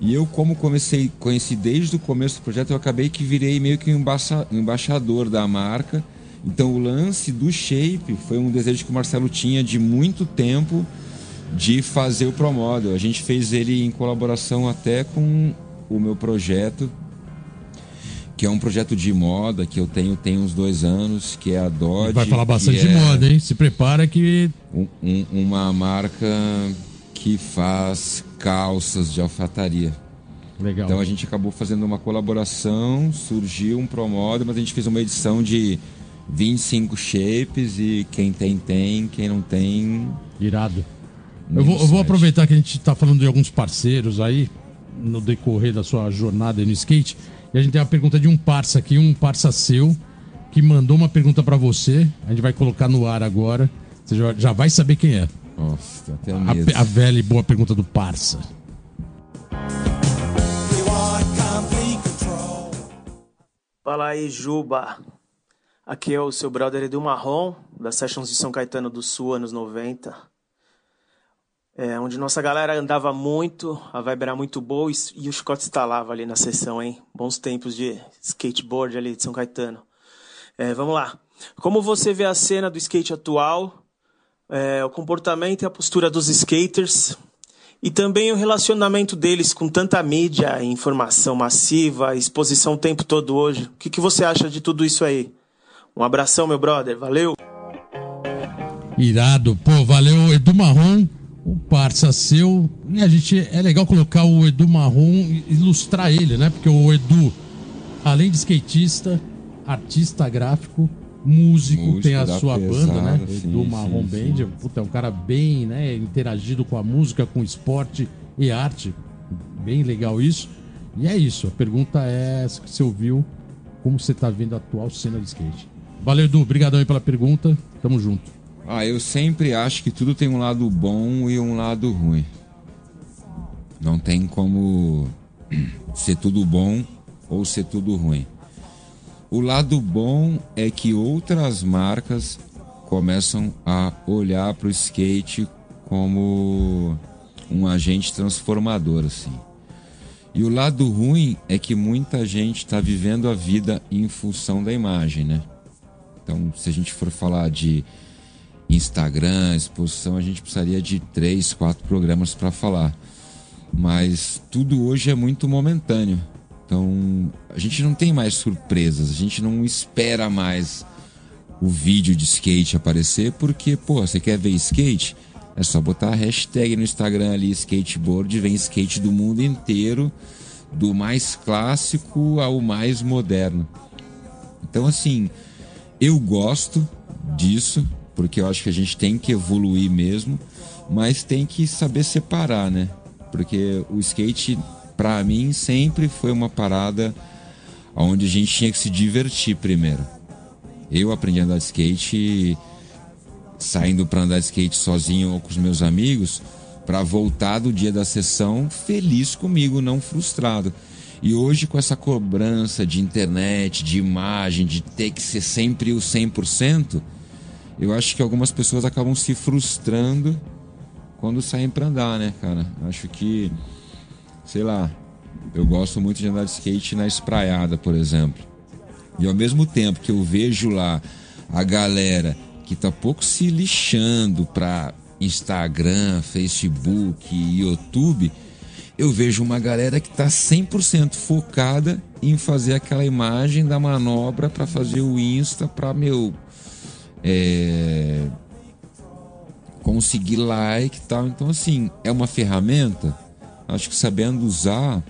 E eu, como comecei, conheci desde o começo do projeto, eu acabei que virei meio que um embaça- embaixador da marca. Então, o lance do shape foi um desejo que o Marcelo tinha de muito tempo de fazer o Promodel. A gente fez ele em colaboração até com o meu projeto, que é um projeto de moda que eu tenho tem uns dois anos, que é a Dodge. Vai falar bastante de é moda, hein? Se prepara que. um- um- uma marca que faz calças de alfataria. Legal. Então a gente acabou fazendo uma colaboração, surgiu um Promodel, mas a gente fez uma edição de 25 shapes e quem tem, tem, quem não tem. Irado. Eu vou, eu vou aproveitar que a gente tá falando de alguns parceiros aí, no decorrer da sua jornada no skate. E a gente tem uma pergunta de um parça aqui, um parça seu, que mandou uma pergunta pra você. A gente vai colocar no ar agora. Você já, já vai saber quem é. Nossa, até A, medo. a velha e boa pergunta do parça. Fala aí, Juba. Aqui é o seu brother Edu Marrom, das Sessions de São Caetano do Sul, anos 90. É, onde nossa galera andava muito, a vibe era muito boa e, e o chicote estalava ali na sessão, hein? Bons tempos de skateboard ali de São Caetano. É, vamos lá. Como você vê a cena do skate atual, é, o comportamento e a postura dos skaters e também o relacionamento deles com tanta mídia, informação massiva, exposição o tempo todo hoje. O que, que você acha de tudo isso aí? Um abração, meu brother. Valeu! Irado. Pô, valeu, Edu Marrom, o parça seu. E a gente, é legal colocar o Edu Marrom, ilustrar ele, né? Porque o Edu, além de skatista, artista gráfico, músico, tem a sua pesada, banda, né? sim, Edu sim, Marrom sim. Band. Puta, é um cara bem, né? Interagido com a música, com esporte e arte. Bem legal isso. E é isso. A pergunta é que você ouviu. Como você tá vendo a atual cena de skate? Valeu, Edu. Obrigadão aí pela pergunta. Tamo junto. Ah, eu sempre acho que tudo tem um lado bom e um lado ruim. Não tem como ser tudo bom ou ser tudo ruim. O lado bom é que outras marcas começam a olhar para o skate como um agente transformador, assim. E o lado ruim é que muita gente está vivendo a vida em função da imagem, né? Então, se a gente for falar de Instagram, exposição, a gente precisaria de três, quatro programas para falar. Mas tudo hoje é muito momentâneo. Então, a gente não tem mais surpresas, a gente não espera mais o vídeo de skate aparecer, porque, pô, você quer ver skate? É só botar a hashtag no Instagram ali, skateboard, vem skate do mundo inteiro, do mais clássico ao mais moderno. Então, assim, eu gosto disso, porque eu acho que a gente tem que evoluir mesmo, mas tem que saber separar, né? Porque o skate, pra mim, sempre foi uma parada onde a gente tinha que se divertir primeiro. Eu aprendi a andar de skate saindo para andar de skate sozinho ou com os meus amigos, para voltar do dia da sessão feliz comigo, não frustrado. E hoje, com essa cobrança de internet, de imagem, de ter que ser sempre o 100%, eu acho que algumas pessoas acabam se frustrando quando saem para andar, né, cara? Acho que, sei lá, eu gosto muito de andar de skate na espraiada, por exemplo. E ao mesmo tempo que eu vejo lá a galera que tá pouco se lixando pra Instagram, Facebook YouTube, eu vejo uma galera que tá 100% focada em fazer aquela imagem da manobra para fazer o Insta para meu é, conseguir like e tal. Então assim, é uma ferramenta, acho que sabendo usar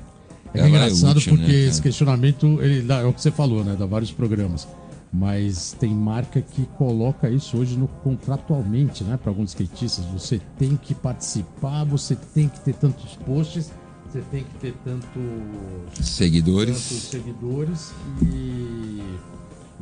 é engraçado é útil, porque né, esse questionamento, ele dá, é o que você falou, né? Dá vários programas. Mas tem marca que coloca isso hoje no contratualmente, né? Para alguns skatistas. Você tem que participar, você tem que ter tantos posts, você tem que ter tanto seguidores. Tantos seguidores e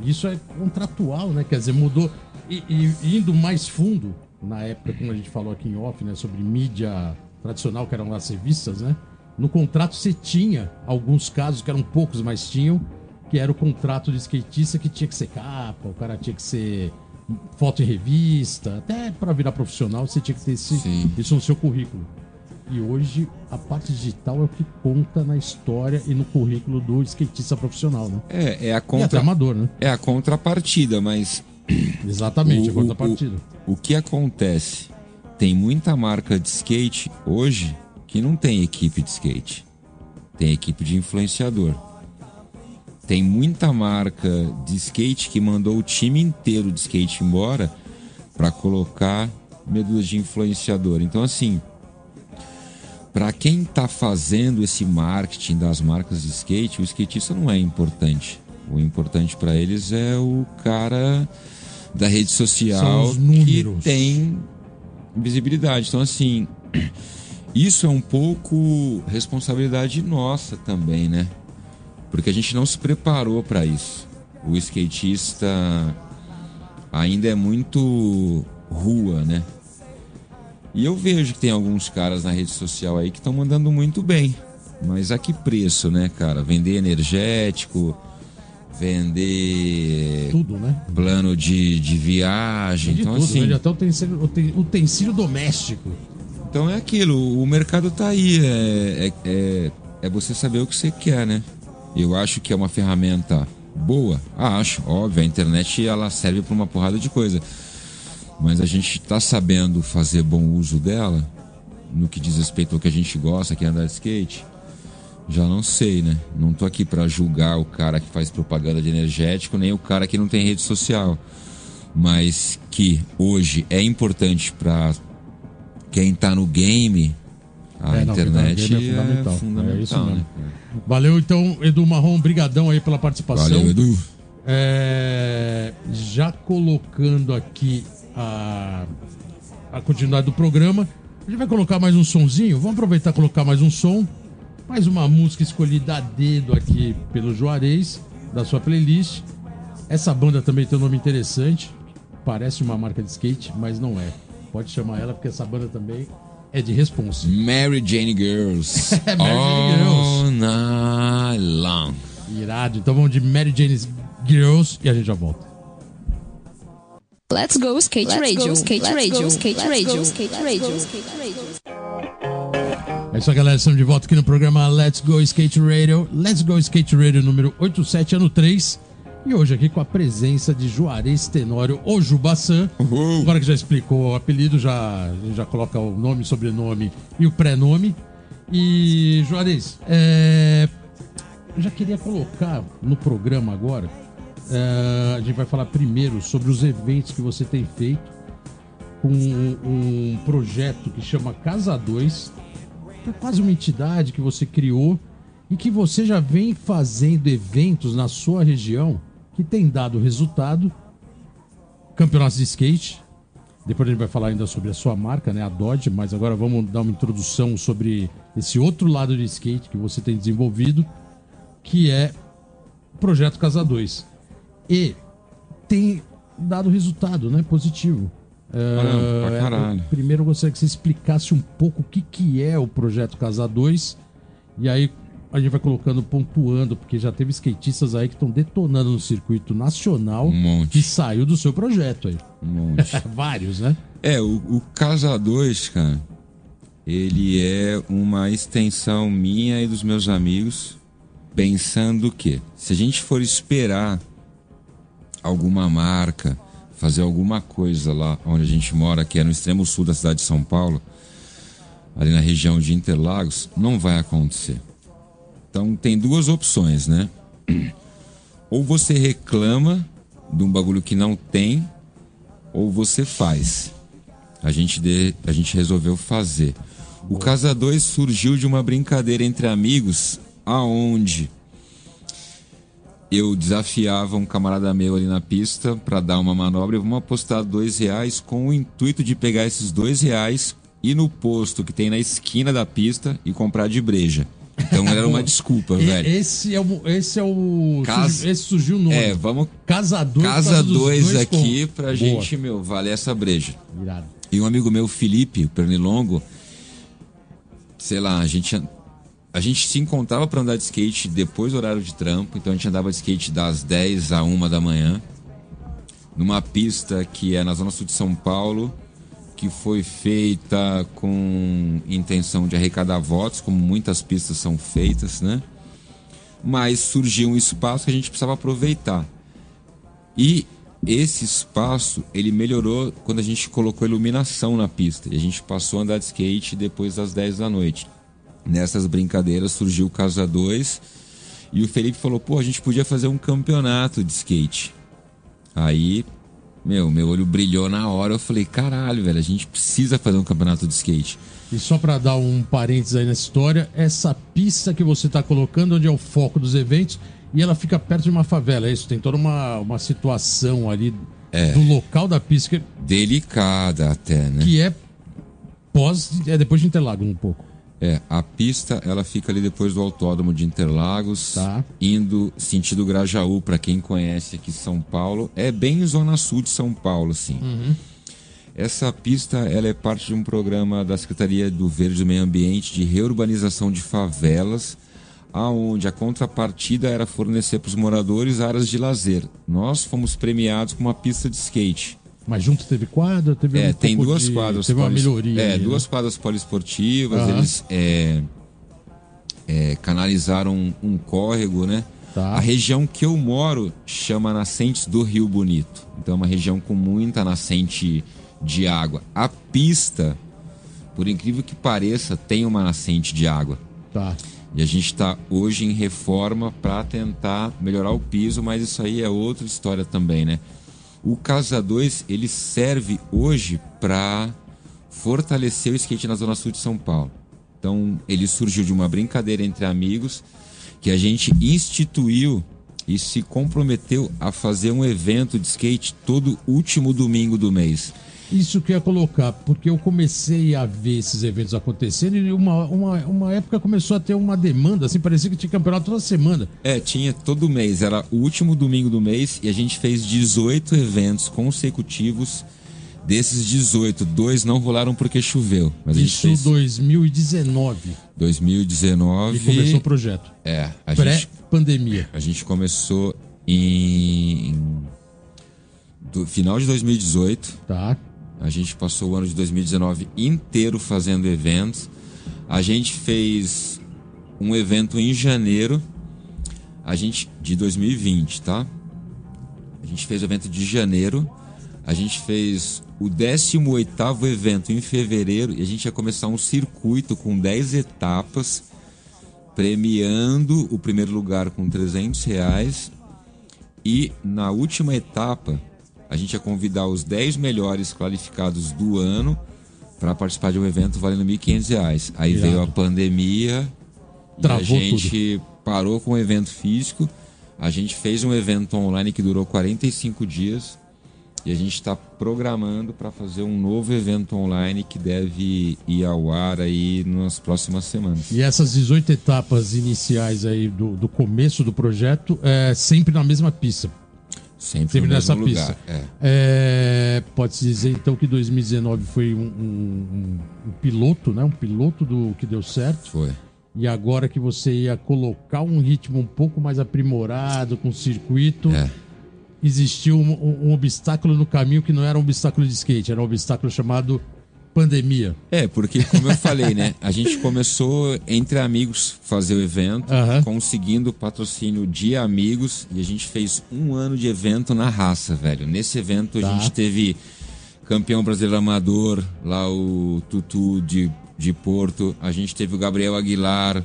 isso é contratual, né? Quer dizer, mudou. E, e, indo mais fundo, na época, como a gente falou aqui em off, né? Sobre mídia tradicional, que eram as revistas, né? No contrato você tinha alguns casos, que eram poucos, mas tinham, que era o contrato de skatista que tinha que ser capa, o cara tinha que ser foto em revista, até para virar profissional você tinha que ter esse, isso no seu currículo. E hoje a parte digital é o que conta na história e no currículo do skatista profissional, né? É, é a contra... amador, né? É a contrapartida, mas Exatamente, o, a contrapartida. O, o, o que acontece? Tem muita marca de skate hoje que não tem equipe de skate, tem equipe de influenciador. Tem muita marca de skate que mandou o time inteiro de skate embora para colocar medulas de influenciador. Então, assim, para quem está fazendo esse marketing das marcas de skate, o skatista não é importante. O importante para eles é o cara da rede social que tem visibilidade. Então, assim, isso é um pouco responsabilidade nossa também, né? Porque a gente não se preparou para isso. O skatista ainda é muito rua, né? E eu vejo que tem alguns caras na rede social aí que estão mandando muito bem. Mas a que preço, né, cara? Vender energético, vender. Tudo, né? Plano de, de viagem. De então, tudo, assim. Né? Até utensílio, utensílio doméstico. Então é aquilo, o mercado tá aí, é, é, é, é, você saber o que você quer, né? Eu acho que é uma ferramenta boa, ah, acho, óbvio, a internet ela serve para uma porrada de coisa. Mas a gente tá sabendo fazer bom uso dela, no que diz respeito ao que a gente gosta, que é andar de skate, já não sei, né? Não tô aqui para julgar o cara que faz propaganda de energético, nem o cara que não tem rede social. Mas que hoje é importante para quem tá no game, a é, internet não, é fundamental. É, fundamental é isso né? Valeu então, Edu Marrom, brigadão aí pela participação. Valeu, Edu. É, já colocando aqui a, a continuidade do programa, a gente vai colocar mais um sonzinho. Vamos aproveitar e colocar mais um som. Mais uma música escolhida a dedo aqui pelo Juarez, da sua playlist. Essa banda também tem um nome interessante. Parece uma marca de skate, mas não é. Pode chamar ela, porque essa banda também é de responsa. Mary Jane Girls. É, Mary Jane Girls. Night long. Irado. Então vamos de Mary Jane Girls e a gente já volta. Let's go skate Let's radio, go, skate radio, skate radio, skate radio, skate radio. É isso aí, galera. Estamos de volta aqui no programa Let's Go Skate Radio. Let's Go Skate Radio número 87, ano 3. E hoje aqui com a presença de Juarez Tenório, o Jubaçan. Uhum. Agora que já explicou o apelido, já, já coloca o nome, sobrenome e o pré-nome. E, Juarez, é, eu já queria colocar no programa agora. É, a gente vai falar primeiro sobre os eventos que você tem feito com um, um projeto que chama Casa 2. É quase uma entidade que você criou e que você já vem fazendo eventos na sua região que tem dado resultado. Campeonatos de skate. Depois a gente vai falar ainda sobre a sua marca, né, a Dodge, mas agora vamos dar uma introdução sobre esse outro lado de skate que você tem desenvolvido, que é o projeto Casa 2. E tem dado resultado, né, positivo. Caramba, é, caralho. Primeiro eu gostaria que você explicasse um pouco o que, que é o projeto Casa 2 e aí a gente vai colocando, pontuando, porque já teve skatistas aí que estão detonando no circuito nacional um monte. que saiu do seu projeto aí. Um monte. Vários, né? É, o, o Casa 2, cara, ele é uma extensão minha e dos meus amigos, pensando que se a gente for esperar alguma marca fazer alguma coisa lá onde a gente mora, que é no extremo sul da cidade de São Paulo, ali na região de Interlagos, não vai acontecer. Então tem duas opções, né? Ou você reclama de um bagulho que não tem, ou você faz. A gente, de, a gente resolveu fazer. O Casa 2 surgiu de uma brincadeira entre amigos, aonde eu desafiava um camarada meu ali na pista para dar uma manobra e vamos apostar dois reais com o intuito de pegar esses dois reais ir no posto que tem na esquina da pista e comprar de breja. Então era uma desculpa, velho. Esse é o. Esse é o. Casa- Esse surgiu o nome. É, vamos Casa 2 casa dois aqui com... pra Boa. gente, meu, valer essa breja. Irado. E um amigo meu, Felipe, o Pernilongo, sei lá, a gente, a gente se encontrava para andar de skate depois do horário de trampo, então a gente andava de skate das 10 a 1 da manhã, numa pista que é na zona sul de São Paulo, que foi feita com intenção de arrecadar votos, como muitas pistas são feitas, né? Mas surgiu um espaço que a gente precisava aproveitar. E esse espaço, ele melhorou quando a gente colocou iluminação na pista. E a gente passou a andar de skate depois das 10 da noite. Nessas brincadeiras surgiu o Casa 2 e o Felipe falou: pô, a gente podia fazer um campeonato de skate. Aí, meu, meu olho brilhou na hora. Eu falei: caralho, velho, a gente precisa fazer um campeonato de skate. E só pra dar um parênteses aí nessa história, essa pista que você tá colocando, onde é o foco dos eventos, e ela fica perto de uma favela, é isso? Tem toda uma, uma situação ali É. do local da pista que, Delicada até, né? que é pós. É depois de Interlagos um pouco. É, a pista ela fica ali depois do Autódromo de Interlagos, Tá. indo sentido Grajaú, para quem conhece aqui São Paulo, é bem zona sul de São Paulo, assim. Essa pista ela é parte de um programa da Secretaria do Verde do Meio Ambiente de reurbanização de favelas, aonde a contrapartida era fornecer para os moradores áreas de lazer. Nós fomos premiados com uma pista de skate. Mas junto teve quadra, teve É, um tem duas de- quadras. Teve uma polis- melhoria. É, ali, duas né? quadras poliesportivas. Eles é, é, canalizaram um, um córrego, né? Tá. A região que eu moro chama Nascentes do Rio Bonito. Então é uma região com muita nascente de água. A pista, por incrível que pareça, tem uma nascente de água. Tá. E a gente está hoje em reforma para tentar melhorar o piso, mas isso aí é outra história também, né? O Casa 2, ele serve hoje para fortalecer o skate na Zona Sul de São Paulo. Então, ele surgiu de uma brincadeira entre amigos que a gente instituiu e se comprometeu a fazer um evento de skate todo último domingo do mês. Isso que eu ia colocar, porque eu comecei a ver esses eventos acontecendo e uma, uma, uma época começou a ter uma demanda, assim, parecia que tinha campeonato toda semana. É, tinha todo mês, era o último domingo do mês e a gente fez 18 eventos consecutivos. Desses 18, dois não rolaram porque choveu. Mas Isso fez 2019 2019. e começou o projeto. É, a gente, Pré-pandemia. a gente começou em. Do final de 2018. Tá. A gente passou o ano de 2019 inteiro fazendo eventos. A gente fez um evento em janeiro, a gente de 2020, tá? A gente fez o evento de janeiro. A gente fez o 18º evento em fevereiro e a gente ia começar um circuito com 10 etapas, premiando o primeiro lugar com 300 reais. E na última etapa, a gente ia convidar os 10 melhores qualificados do ano para participar de um evento valendo 1.500 reais. Aí Irado. veio a pandemia e a Travou gente parou com o evento físico. A gente fez um evento online que durou 45 dias e a gente está programando para fazer um novo evento online que deve ir ao ar aí nas próximas semanas. E essas 18 etapas iniciais aí do, do começo do projeto é sempre na mesma pista. Sempre, Sempre nessa pista. É. É, Pode-se dizer então que 2019 foi um, um- um- piloto, né? Um piloto do que deu certo. Foi. E agora que você ia colocar um ritmo um pouco mais aprimorado com o circuito, É. existiu um, um- um obstáculo no caminho que não era um obstáculo de skate, era um obstáculo chamado pandemia. É, porque como eu falei, né? A gente começou entre amigos fazer o evento, conseguindo patrocínio de amigos e a gente fez um ano de evento na raça, velho. Nesse evento Tá. a gente teve campeão brasileiro amador, lá o Tutu de de Porto, a gente teve o Gabriel Aguilar,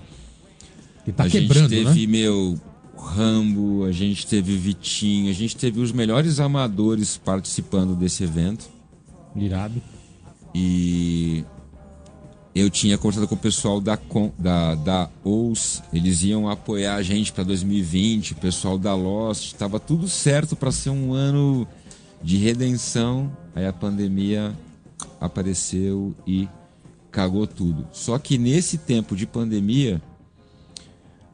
Que tá a quebrando, gente teve, né? meu, Rambo, a gente teve Vitinho, a gente teve os melhores amadores participando desse evento. Irado. E eu tinha conversado com o pessoal da, da, da OUS, eles iam apoiar a gente para 2020, o pessoal da Lost, estava tudo certo para ser um ano de redenção. Aí a pandemia apareceu e cagou tudo. Só que nesse tempo de pandemia,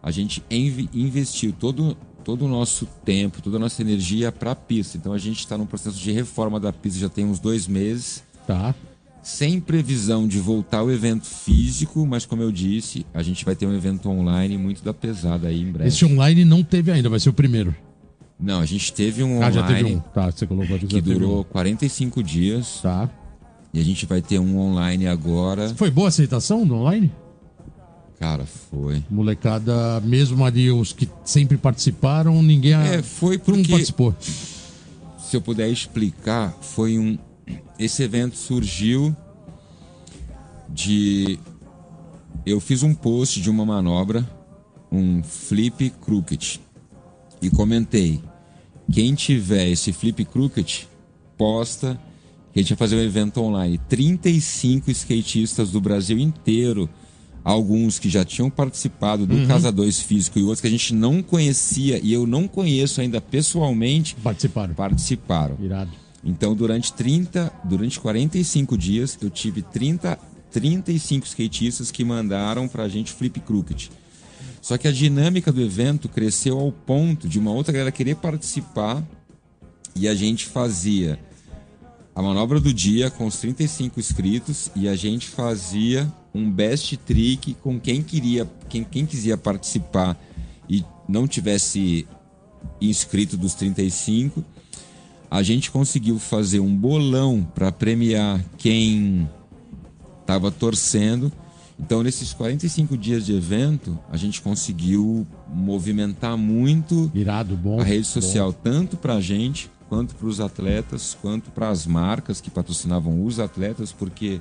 a gente investiu todo, todo o nosso tempo, toda a nossa energia para a pista. Então a gente está num processo de reforma da pista já tem uns dois meses Tá. Sem previsão de voltar ao evento físico, mas como eu disse, a gente vai ter um evento online muito da pesada aí em breve. Esse online não teve ainda, vai ser o primeiro. Não, a gente teve um Ah, já teve online um. Tá, você colocou aqui. que durou um. 45 dias Tá. e a gente vai ter um online agora. Foi boa a aceitação do online? Cara, foi. Molecada, mesmo ali os que sempre participaram, ninguém. É, foi porque participou. se eu puder explicar, foi um. Esse evento surgiu de. Eu fiz um post de uma manobra, um flip crooked, e comentei: quem tiver esse flip crooked, posta que a gente vai fazer um evento online. 35 skatistas do Brasil inteiro, alguns que já tinham participado do Casa 2 Físico e outros que a gente não conhecia e eu não conheço ainda pessoalmente, Participaram. participaram. Irado. Então, durante 30, durante 45 dias, eu tive 30, 35 skatistas que mandaram pra gente flip crooked. Só que a dinâmica do evento cresceu ao ponto de uma outra galera querer participar e a gente fazia a manobra do dia com os 35 inscritos e a gente fazia um best trick com quem queria, quem, quem quiser participar e não tivesse inscrito dos 35 a gente conseguiu fazer um bolão para premiar quem estava torcendo. Então, nesses 45 dias de evento, a gente conseguiu movimentar muito Irado, bom. a rede bom. social, tanto para a gente, quanto para os atletas, quanto para as marcas que patrocinavam os atletas, porque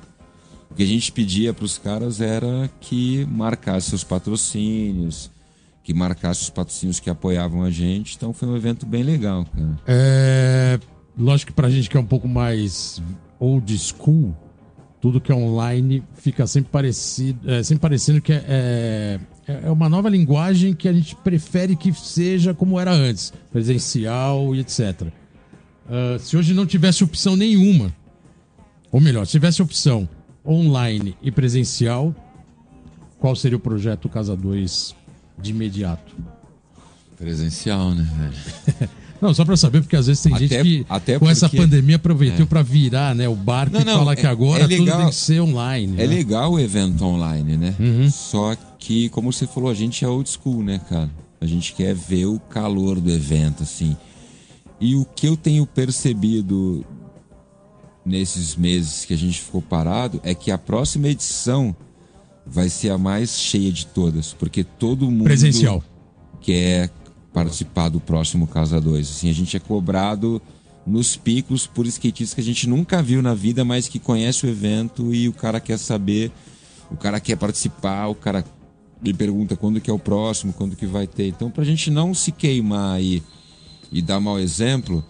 o que a gente pedia para os caras era que marcasse seus patrocínios, que marcasse os patrocínios que apoiavam a gente. Então, foi um evento bem legal, cara. É, lógico que pra gente que é um pouco mais old school, tudo que é online fica sempre parecido, é, sempre parecendo que é, é, é uma nova linguagem que a gente prefere que seja como era antes, presencial e etc. Ah, se hoje não tivesse opção nenhuma, ou melhor, se tivesse opção online e presencial, qual seria o projeto Casa 2 de imediato? Presencial, né, velho? Não, só pra saber, porque às vezes tem Até- gente que até com essa porque- pandemia aproveitou pra virar né, o barco Não, e não, falar é- que agora é tudo legal- tem que ser online. É né? legal o evento online, né? Uhum. Só que, como você falou, a gente é old school, né, cara? A gente quer ver o calor do evento, assim. E o que eu tenho percebido nesses meses que a gente ficou parado é que a próxima edição vai ser a mais cheia de todas, porque todo mundo Presencial. quer participar do próximo Casa 2. Assim, a gente é cobrado nos picos por skatistas que a gente nunca viu na vida, mas que conhece o evento e o cara quer saber, o cara quer participar, o cara me pergunta quando que é o próximo, quando que vai ter. Então, pra gente não se queimar aí e dar mau exemplo,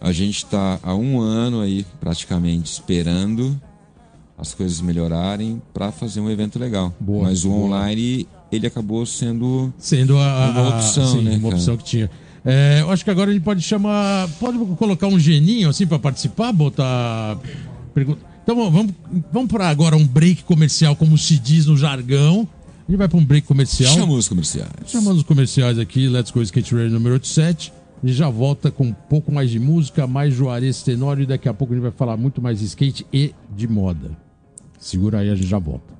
a gente está há um ano aí praticamente esperando as coisas melhorarem para fazer um evento legal. Boa, Mas o boa. online ele acabou sendo Sendo a, Uma opção, sim, né, Uma cara? opção que tinha. É, eu acho que agora a gente pode chamar. Pode colocar um geninho assim pra participar, botar. Pergunta. Então vamos, vamos para agora um break comercial, como se diz no jargão. A gente vai para um break comercial. chama os comerciais. Chamando os comerciais aqui, Let's Go Skate Radio número 87. A gente já volta com um pouco mais de música, mais Juarez Tenório e daqui a pouco a gente vai falar muito mais de skate e de moda. Segura aí, a gente já volta.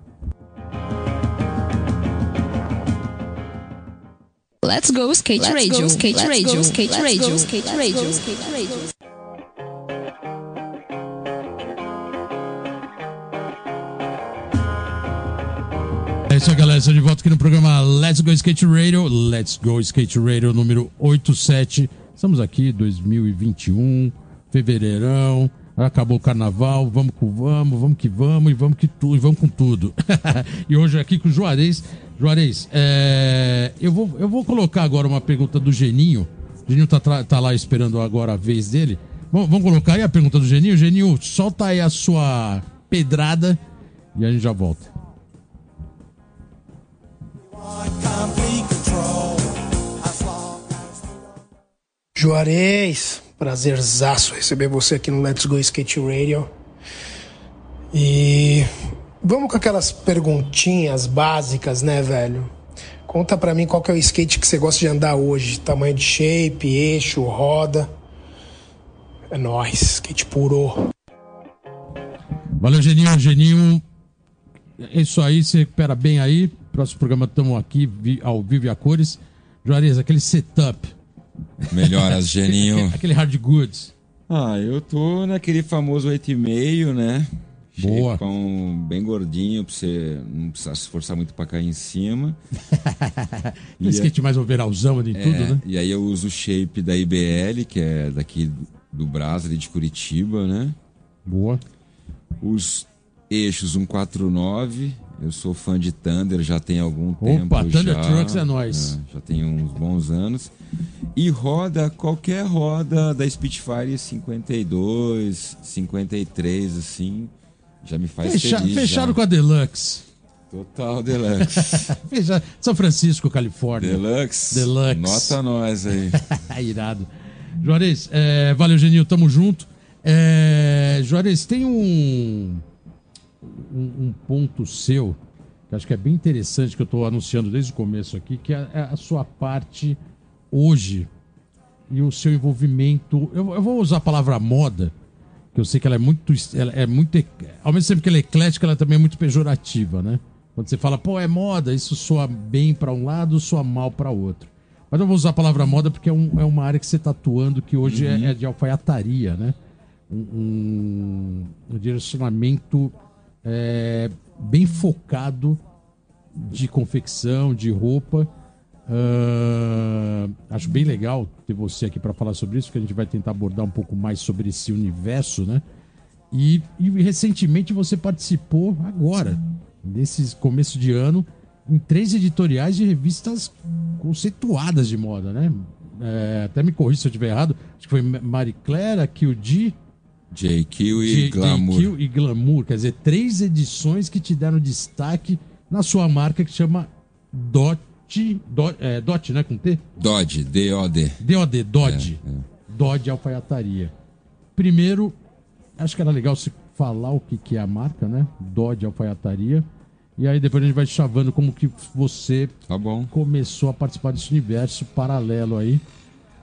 Let's go skate Let's radio, go, skate let's radio, go, skate let's radio, go, skate let's radio, go, skate radio. É isso aí, galera. Estou de volta aqui no programa Let's Go Skate Radio. Let's Go Skate Radio número 87. Estamos aqui, 2021, fevereirão. Acabou o carnaval, vamos com vamos, vamos que vamos e vamos que tudo, e vamos com tudo. e hoje aqui com o Juarez. Juarez, é, eu, vou, eu vou colocar agora uma pergunta do Geninho. O Geninho tá, tá lá esperando agora a vez dele. Vamos colocar aí a pergunta do Geninho. Geninho, solta aí a sua pedrada e a gente já volta. Juarez, prazerzaço receber você aqui no Let's Go Skate Radio. E vamos com aquelas perguntinhas básicas, né, velho? Conta pra mim qual que é o skate que você gosta de andar hoje. Tamanho de shape, eixo, roda. É nóis, skate puro. Valeu, Geninho. Geninho, é isso aí, se recupera bem aí. Próximo programa estamos aqui ao vivo e a cores. Juarez, aquele setup. Melhoras, Geninho. aquele hard goods. Ah, eu tô naquele famoso 8,5, né? Boa. Com bem gordinho, pra você não precisar se esforçar muito pra cair em cima. e skate mais overalzão de é, tudo, né? E aí eu uso o shape da IBL, que é daqui do Brasa, de Curitiba, né? Boa. Os eixos 149. Eu sou fã de Thunder, já tem algum Opa, tempo. Opa, Thunder já, Trucks é nóis. É, já tem uns bons anos. E roda, qualquer roda da Spitfire 52, 53, assim já me faz Fecha, feliz. Fecharam já. com a Deluxe. Total Deluxe. São Francisco, Califórnia. Deluxe. Deluxe. Nota nós aí. Irado. Juarez, é, valeu, Genil, tamo junto. É, Juarez, tem um, um, um, ponto seu que acho que é bem interessante, que eu estou anunciando desde o começo aqui, que é, é a sua parte hoje e o seu envolvimento. Eu, eu vou usar a palavra moda, que eu sei que ela é muito. Ela é muito. Ao mesmo tempo que ela é eclética, ela também é muito pejorativa, né? Quando você fala, pô, é moda, isso soa bem para um lado, soa mal para outro. Mas eu vou usar a palavra moda porque é, um, é uma área que você está atuando que hoje é, uhum. é, é, de alfaiataria, né? Um, um, um direcionamento é, bem focado de confecção, de roupa. Uh, acho bem legal ter você aqui para falar sobre isso, porque a gente vai tentar abordar um pouco mais sobre esse universo, né? E, e recentemente você participou agora, nesse começo de ano, em três editoriais de revistas conceituadas de moda, né? É, até me corrija se eu estiver errado. Acho que foi Marie Claire, QD, JQ e Glamour. JQ e Glamour. Quer dizer, três edições que te deram destaque na sua marca que chama Dot Dodge, é, Dodge, né? Com T? Dodge, D-O-D. D-O-D, Dodge. É, é. Dodge Alfaiataria. Primeiro, acho que era legal você falar o que, que é a marca, né? Dodge Alfaiataria. E aí depois a gente vai chavando como que você tá começou a participar desse universo paralelo aí.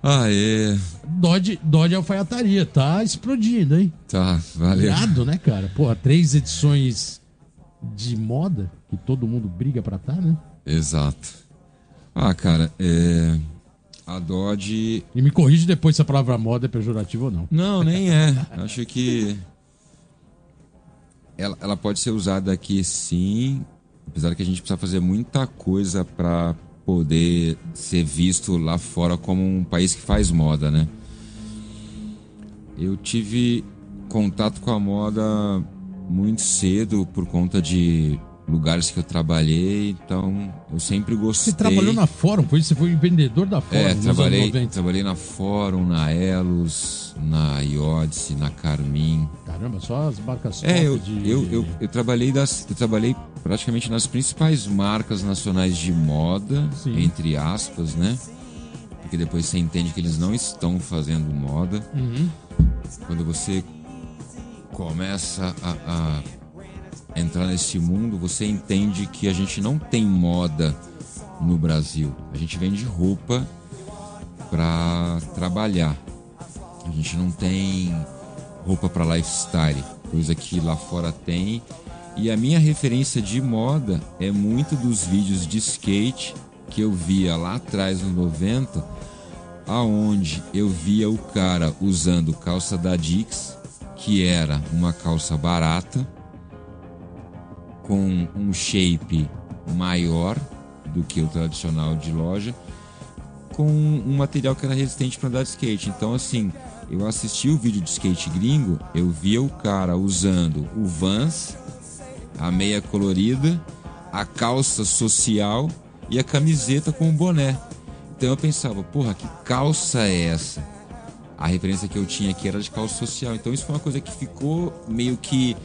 Ah, é. Dodge, Dodge Alfaiataria, tá explodindo, hein? Tá, valeu. Irado, né, cara? Porra, três edições de moda, que todo mundo briga pra tá, né? Exato. Ah, cara, é. A Dodge. E me corrige depois se a palavra moda é pejorativa ou não. Não, nem é. Acho que. Ela, ela pode ser usada aqui sim, apesar que a gente precisa fazer muita coisa para poder ser visto lá fora como um país que faz moda, né? Eu tive contato com a moda muito cedo por conta de lugares que eu trabalhei, então eu sempre gostei. Você trabalhou na Fórum, foi você foi vendedor da Fórum? É, trabalhei, trabalhei na Fórum, na Elos, na Iodice, na Carmin. Caramba, só as marcas é, eu, de... eu, eu, eu, trabalhei das, eu trabalhei praticamente nas principais marcas nacionais de moda, Sim. entre aspas, né? Porque depois você entende que eles não estão fazendo moda. Uhum. Quando você começa a, a entrar nesse mundo, você entende que a gente não tem moda no Brasil. A gente vende roupa para trabalhar. A gente não tem roupa para lifestyle, coisa que lá fora tem. E a minha referência de moda é muito dos vídeos de skate que eu via lá atrás nos 90, aonde eu via o cara usando calça da Dix, que era uma calça barata, com um shape maior do que o tradicional de loja com um material que era resistente para andar de skate. Então, assim, eu assisti o vídeo de skate gringo, eu via o cara usando o Vans, a meia colorida, a calça social e a camiseta com o boné. Então eu pensava, porra, que calça é essa? A referência que eu tinha aqui era de calça social. Então isso foi uma coisa que ficou meio que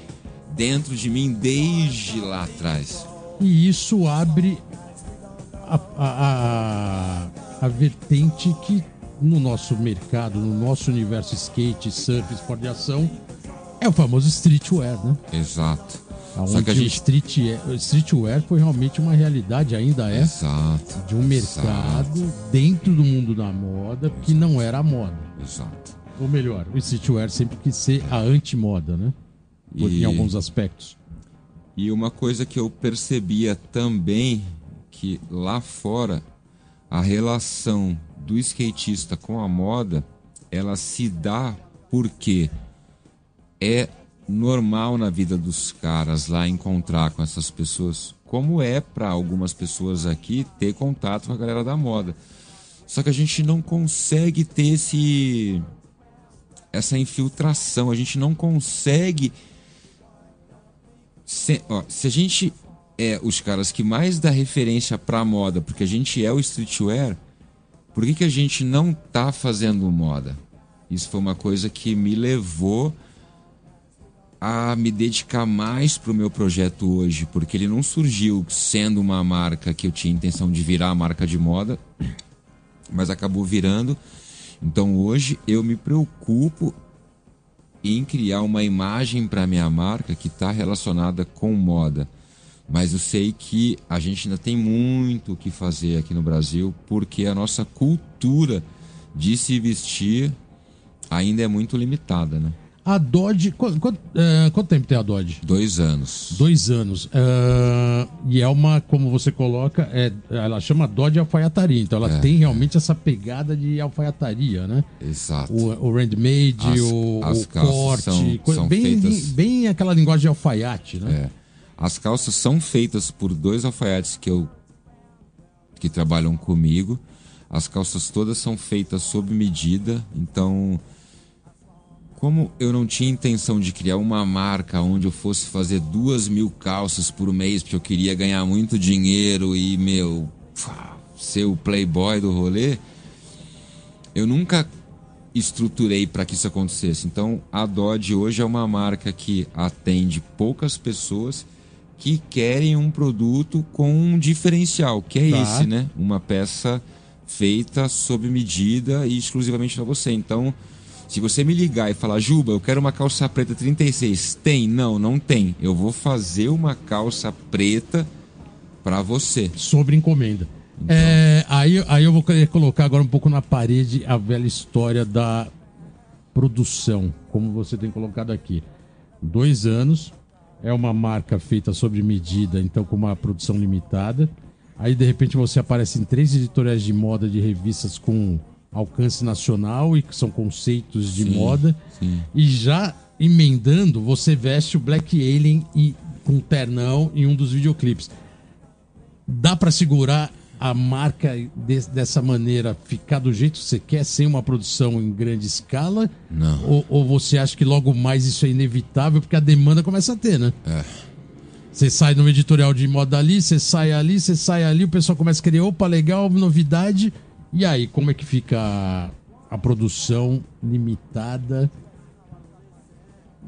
dentro de mim desde lá atrás. E isso abre a, a, a, a vertente que no nosso mercado, no nosso universo skate, surf, esporte de ação, é o famoso streetwear, né? Exato. Onde Só que a gente... street, streetwear foi realmente uma realidade, ainda é, Exato. de um mercado Exato. dentro do mundo da moda que Exato. não era a moda. Exato. Ou melhor, o streetwear sempre quis ser a anti-moda, né? E... Em alguns aspectos. E uma coisa que eu percebia também que lá fora a relação do skatista com a moda ela se dá porque é normal na vida dos caras lá encontrar com essas pessoas, como é para algumas pessoas aqui ter contato com a galera da moda. Só que a gente não consegue ter esse essa infiltração, a gente não consegue se, ó, se a gente é os caras que mais dá referência para moda, porque a gente é o streetwear, por que, que a gente não tá fazendo moda? Isso foi uma coisa que me levou a me dedicar mais para o meu projeto hoje, porque ele não surgiu sendo uma marca que eu tinha intenção de virar a marca de moda, mas acabou virando. Então hoje eu me preocupo em criar uma imagem para minha marca que está relacionada com moda. Mas eu sei que a gente ainda tem muito o que fazer aqui no Brasil, porque a nossa cultura de se vestir ainda é muito limitada, né? A Dodge. Quanto, quanto, uh, quanto, tempo tem a Dodge? Dois anos. Dois anos. Uh, e é uma, como você coloca, é, ela chama Dodge alfaiataria. Então ela é, tem realmente é. essa pegada de alfaiataria, né? Exato. O, o handmade, as, o, as o corte. São, coisa, são bem, feitas... bem aquela linguagem de alfaiate, né? É. As calças são feitas por dois alfaiates que eu que trabalham comigo. As calças todas são feitas sob medida, então como eu não tinha intenção de criar uma marca onde eu fosse fazer duas mil calças por mês, porque eu queria ganhar muito dinheiro e, meu, ser o playboy do rolê, eu nunca estruturei para que isso acontecesse. Então, a Dodge hoje é uma marca que atende poucas pessoas que querem um produto com um diferencial, que é tá. esse, né? Uma peça feita sob medida e exclusivamente para você. Então, se você me ligar e falar, Juba, eu quero uma calça preta 36, tem? Não, não tem. Eu vou fazer uma calça preta para você. Sobre encomenda. Então... É, aí, aí eu vou querer colocar agora um pouco na parede a velha história da produção, como você tem colocado aqui. Dois anos, é uma marca feita sob medida, então com uma produção limitada. Aí de repente você aparece em três editoriais de moda de revistas com alcance nacional e que são conceitos de sim, moda. Sim. E já emendando, você veste o Black Alien e, com ternão em um dos videoclipes. Dá para segurar a marca de, dessa maneira, ficar do jeito que você quer, sem uma produção em grande escala? Não. Ou, ou você acha que logo mais isso é inevitável porque a demanda começa a ter, né? É. Você sai no editorial de moda ali, você sai ali, você sai ali, o pessoal começa a querer, opa, legal, novidade. E aí, como é que fica a, produção limitada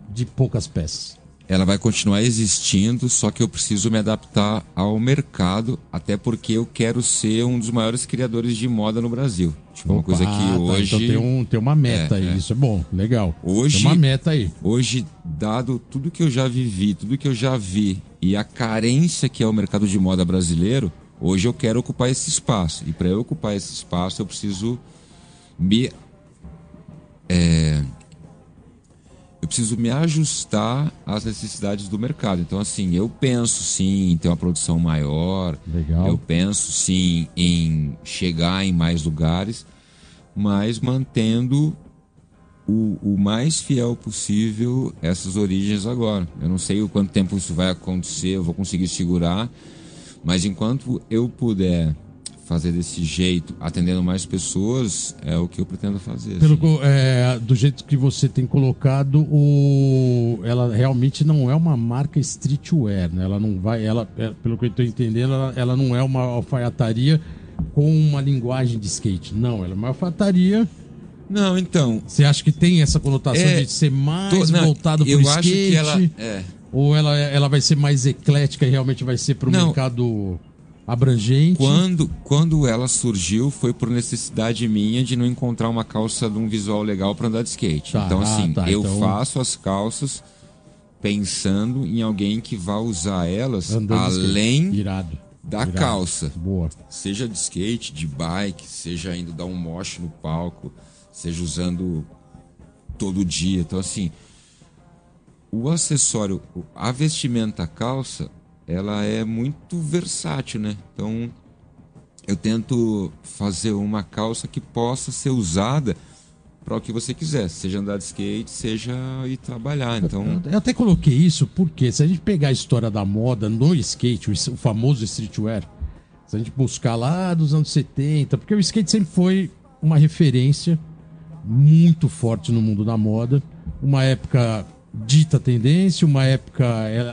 de poucas peças? Ela vai continuar existindo, só que eu preciso me adaptar ao mercado, até porque eu quero ser um dos maiores criadores de moda no Brasil. Tipo, uma coisa que tá, então hoje. Então tem, um, tem uma meta é, aí, é. isso é bom, legal. Hoje, tem uma meta aí. Hoje, dado tudo que eu já vivi, tudo que eu já vi e a carência que é o mercado de moda brasileiro, Hoje eu quero ocupar esse espaço. E para eu ocupar esse espaço, eu preciso me. É, eu preciso me ajustar às necessidades do mercado. Então, assim, eu penso sim em ter uma produção maior. Legal. Eu penso sim em chegar em mais lugares, mas mantendo o, o mais fiel possível essas origens agora. Eu não sei o quanto tempo isso vai acontecer, eu vou conseguir segurar mas enquanto eu puder fazer desse jeito, atendendo mais pessoas, é o que eu pretendo fazer. Pelo, assim. é, do jeito que você tem colocado, o, ela realmente não é uma marca streetwear, né? Ela não vai, ela, é, pelo que eu estou entendendo, ela, ela não é uma alfaiataria com uma linguagem de skate. Não, ela é uma alfaiataria. Não, então. Você acha que tem essa conotação É, de ser mais tô- não, voltado para eu o skate? acho que ela. É. Ou ela, ela vai ser mais eclética e realmente vai ser para o mercado abrangente? Quando, quando ela surgiu, foi por necessidade minha de não encontrar uma calça de um visual legal para andar de skate. Tá, então, ah, assim, tá, eu então- faço as calças pensando em alguém que vá usar elas Andando além Irado. da Irado. calça. Boa. Seja de skate, de bike, seja indo dar um moche no palco, seja usando todo dia. Então, assim, o acessório, a vestimenta a calça, ela é muito versátil, né? Então, eu tento fazer uma calça que possa ser usada para o que você quiser, seja andar de skate, seja ir trabalhar. Então, Eu até coloquei isso porque se a gente pegar a história da moda no skate, o famoso streetwear, se a gente buscar lá dos anos 70, porque o skate sempre foi uma referência muito forte no mundo da moda, uma época dita tendência, uma época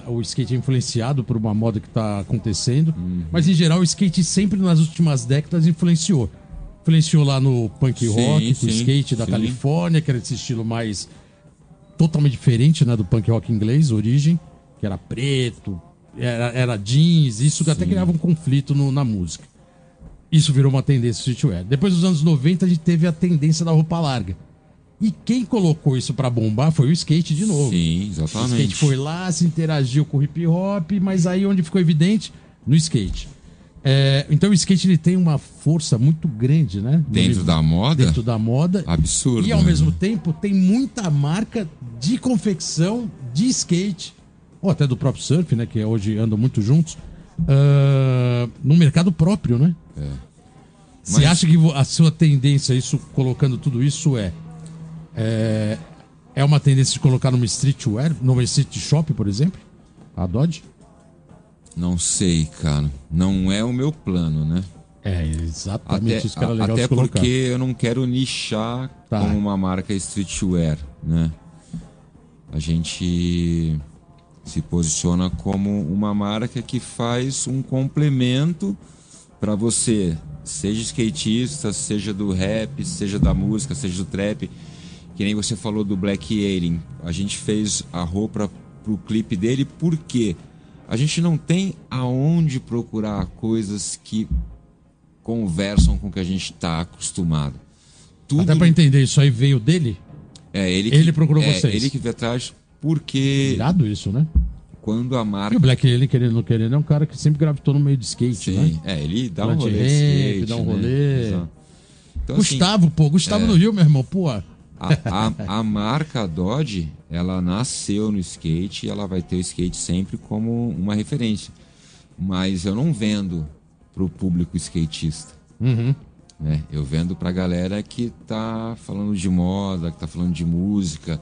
o skate é influenciado por uma moda que está acontecendo, mas em geral o skate sempre nas últimas décadas influenciou. Influenciou lá no punk Sim, rock, com o sim, skate da sim. Califórnia, que era esse estilo mais totalmente diferente né, do punk rock inglês, origem, que era preto, era, era jeans, isso até criava um conflito no- na música. Isso virou uma tendência streetwear. Depois dos anos 90, a gente teve a tendência da roupa larga. E quem colocou isso pra bombar foi o skate de novo. sim, O exatamente. skate foi lá, se interagiu com o hip hop, mas aí onde ficou evidente? No skate. É, então o skate ele tem uma força muito grande, né? Dentro da moda? Dentro da moda. Absurdo. E ao né? mesmo tempo tem muita marca de confecção de skate, ou até do próprio surf, né? Que hoje andam muito juntos, ah, no mercado próprio, né? Você Mas- acha que a sua tendência, isso colocando tudo isso, é, é é uma tendência de colocar numa streetwear, numa street shop, por exemplo? A Dodge? Não sei, cara. Não é o meu plano, né? É exatamente Até, isso que era legal até colocar. porque eu não quero nichar Tá. como uma marca streetwear, né? A gente se posiciona como uma marca que faz um complemento para você, seja skatista, seja do rap, seja da música, seja do trap. Que nem você falou do Black Alien. A gente fez a roupa pro clipe dele porque a gente não tem aonde procurar coisas que conversam com o que a gente está acostumado. Tudo Até pra entender, isso aí veio dele? é ele Ele procurou é, vocês. Ele que veio atrás porque Irado isso, né? quando a E marca o Black Alien, querendo ou não querendo, é um cara que sempre gravitou no meio de skate, Sim, né? é, ele dá um Plant rolê de ramp, skate, dá um né? rolê. Exato. Então, assim, Gustavo, pô, Gustavo no Rio, meu irmão, pô. A, a, a marca Dodge, ela nasceu no skate e ela vai ter o skate sempre como uma referência. Mas eu não vendo pro público skatista. Uhum. né? Eu vendo pra galera que tá falando de moda, que tá falando de música,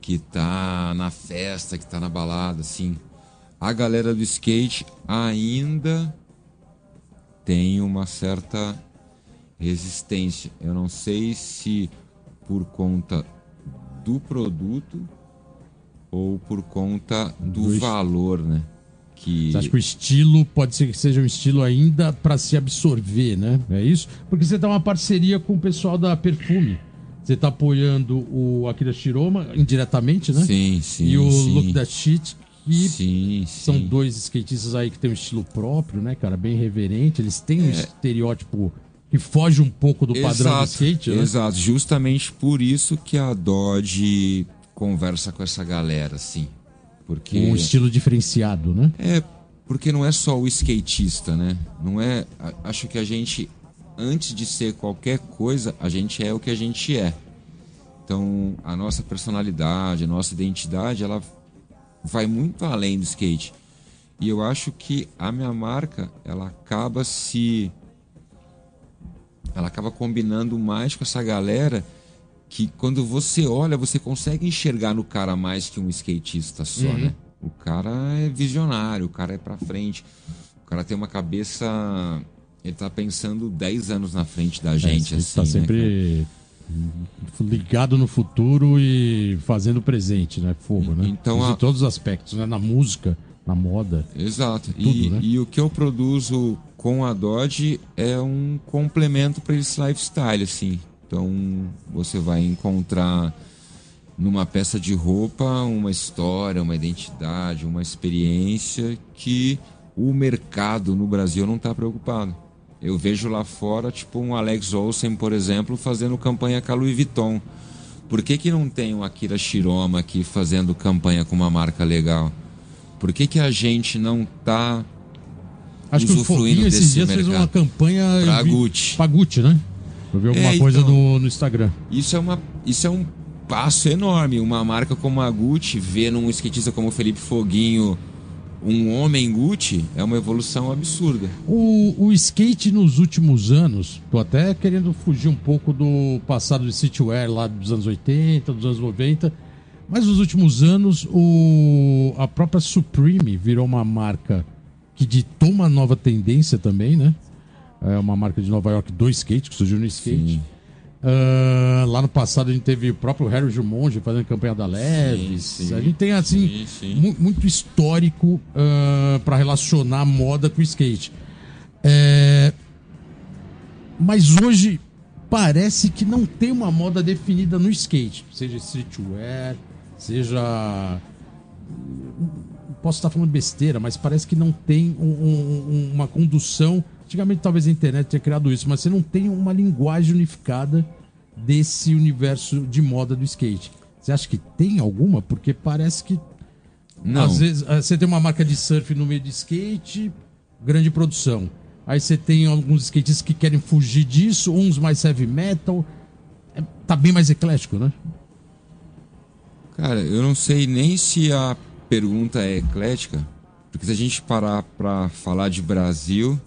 que tá na festa, que tá na balada, assim. A galera do skate ainda tem uma certa resistência. Eu não sei se por conta do produto ou por conta do, Do valor, né? Que Você acha que o estilo pode ser que seja um estilo ainda pra se absorver, né? É isso? Porque você tá uma parceria com o pessoal da Perfume. Você tá apoiando o Akira Shiroma indiretamente, né? sim, sim, e o sim. Look That Shit, que sim, são sim. dois skatistas aí que têm um estilo próprio, né, cara? Bem reverente. Eles têm um estereótipo que foge um pouco do padrão do skate, né? Exato, justamente por isso que a Dodge conversa com essa galera, assim. Porque Um estilo diferenciado, né? é porque não é só o skatista, né? Não é, acho que a gente antes de ser qualquer coisa, a gente é o que a gente é. Então, a nossa personalidade, a nossa identidade, ela vai muito além do skate. E eu acho que a minha marca, ela acaba se ela acaba combinando mais com essa galera que quando você olha, você consegue enxergar no cara mais que um skatista só, Uhum. né? O cara é visionário, o cara é pra frente, o cara tem uma cabeça ele tá pensando 10 anos na frente da gente, É, assim. tá né, sempre ligado no futuro e fazendo o presente, né? Fogo, né? Então, a- Em todos os aspectos, né? Na música, na moda. Exato. Tudo, e, né? e o que eu produzo com a Dodge é um complemento para esse lifestyle, assim. Então, você vai encontrar numa peça de roupa uma história, uma identidade, uma experiência que o mercado no Brasil não está preocupado. Eu vejo lá fora, tipo, um Alex Olsen, por exemplo, fazendo campanha com a Louis Vuitton. Por que, que não tem um Akira Shiroma aqui fazendo campanha com uma marca legal? Por que, que a gente não tá Acho que o Usufruindo Foguinho esses dias fez uma campanha. Pra vi- Gucci? Pra Gucci, né? Eu vi alguma É, coisa então. no, no Instagram. Isso é, uma, isso é um passo enorme. Uma marca como a Gucci, ver num skatista como o Felipe Foguinho um homem Gucci, é uma evolução absurda. O, o skate nos últimos anos, tô até querendo fugir um pouco do passado de streetwear lá dos anos 80, dos anos 90, mas nos últimos anos o, a própria Supreme virou uma marca que ditou uma nova tendência também, né? É uma marca de Nova York do skate, que surgiu no skate. Sim. Ah, lá no passado a gente teve o próprio Harry Jumonge fazendo campanha da Leves. sim. A gente tem assim Sim, sim. mu- muito histórico para relacionar moda com skate. É, Mas hoje parece que não tem uma moda definida no skate, seja streetwear, seja posso estar falando besteira, mas parece que não tem um- um- um- uma condução. Antigamente, talvez a internet tenha criado isso, mas você não tem uma linguagem unificada desse universo de moda do skate. Você acha que tem alguma? Porque parece que Não. às vezes eh, você tem uma marca de surf no meio de skate, grande produção. Aí você tem alguns skatistas que querem fugir disso, uns mais heavy metal. É, tá bem mais eclético, né? Cara, eu não sei nem se a pergunta é eclética, porque se a gente parar pra falar de Brasil,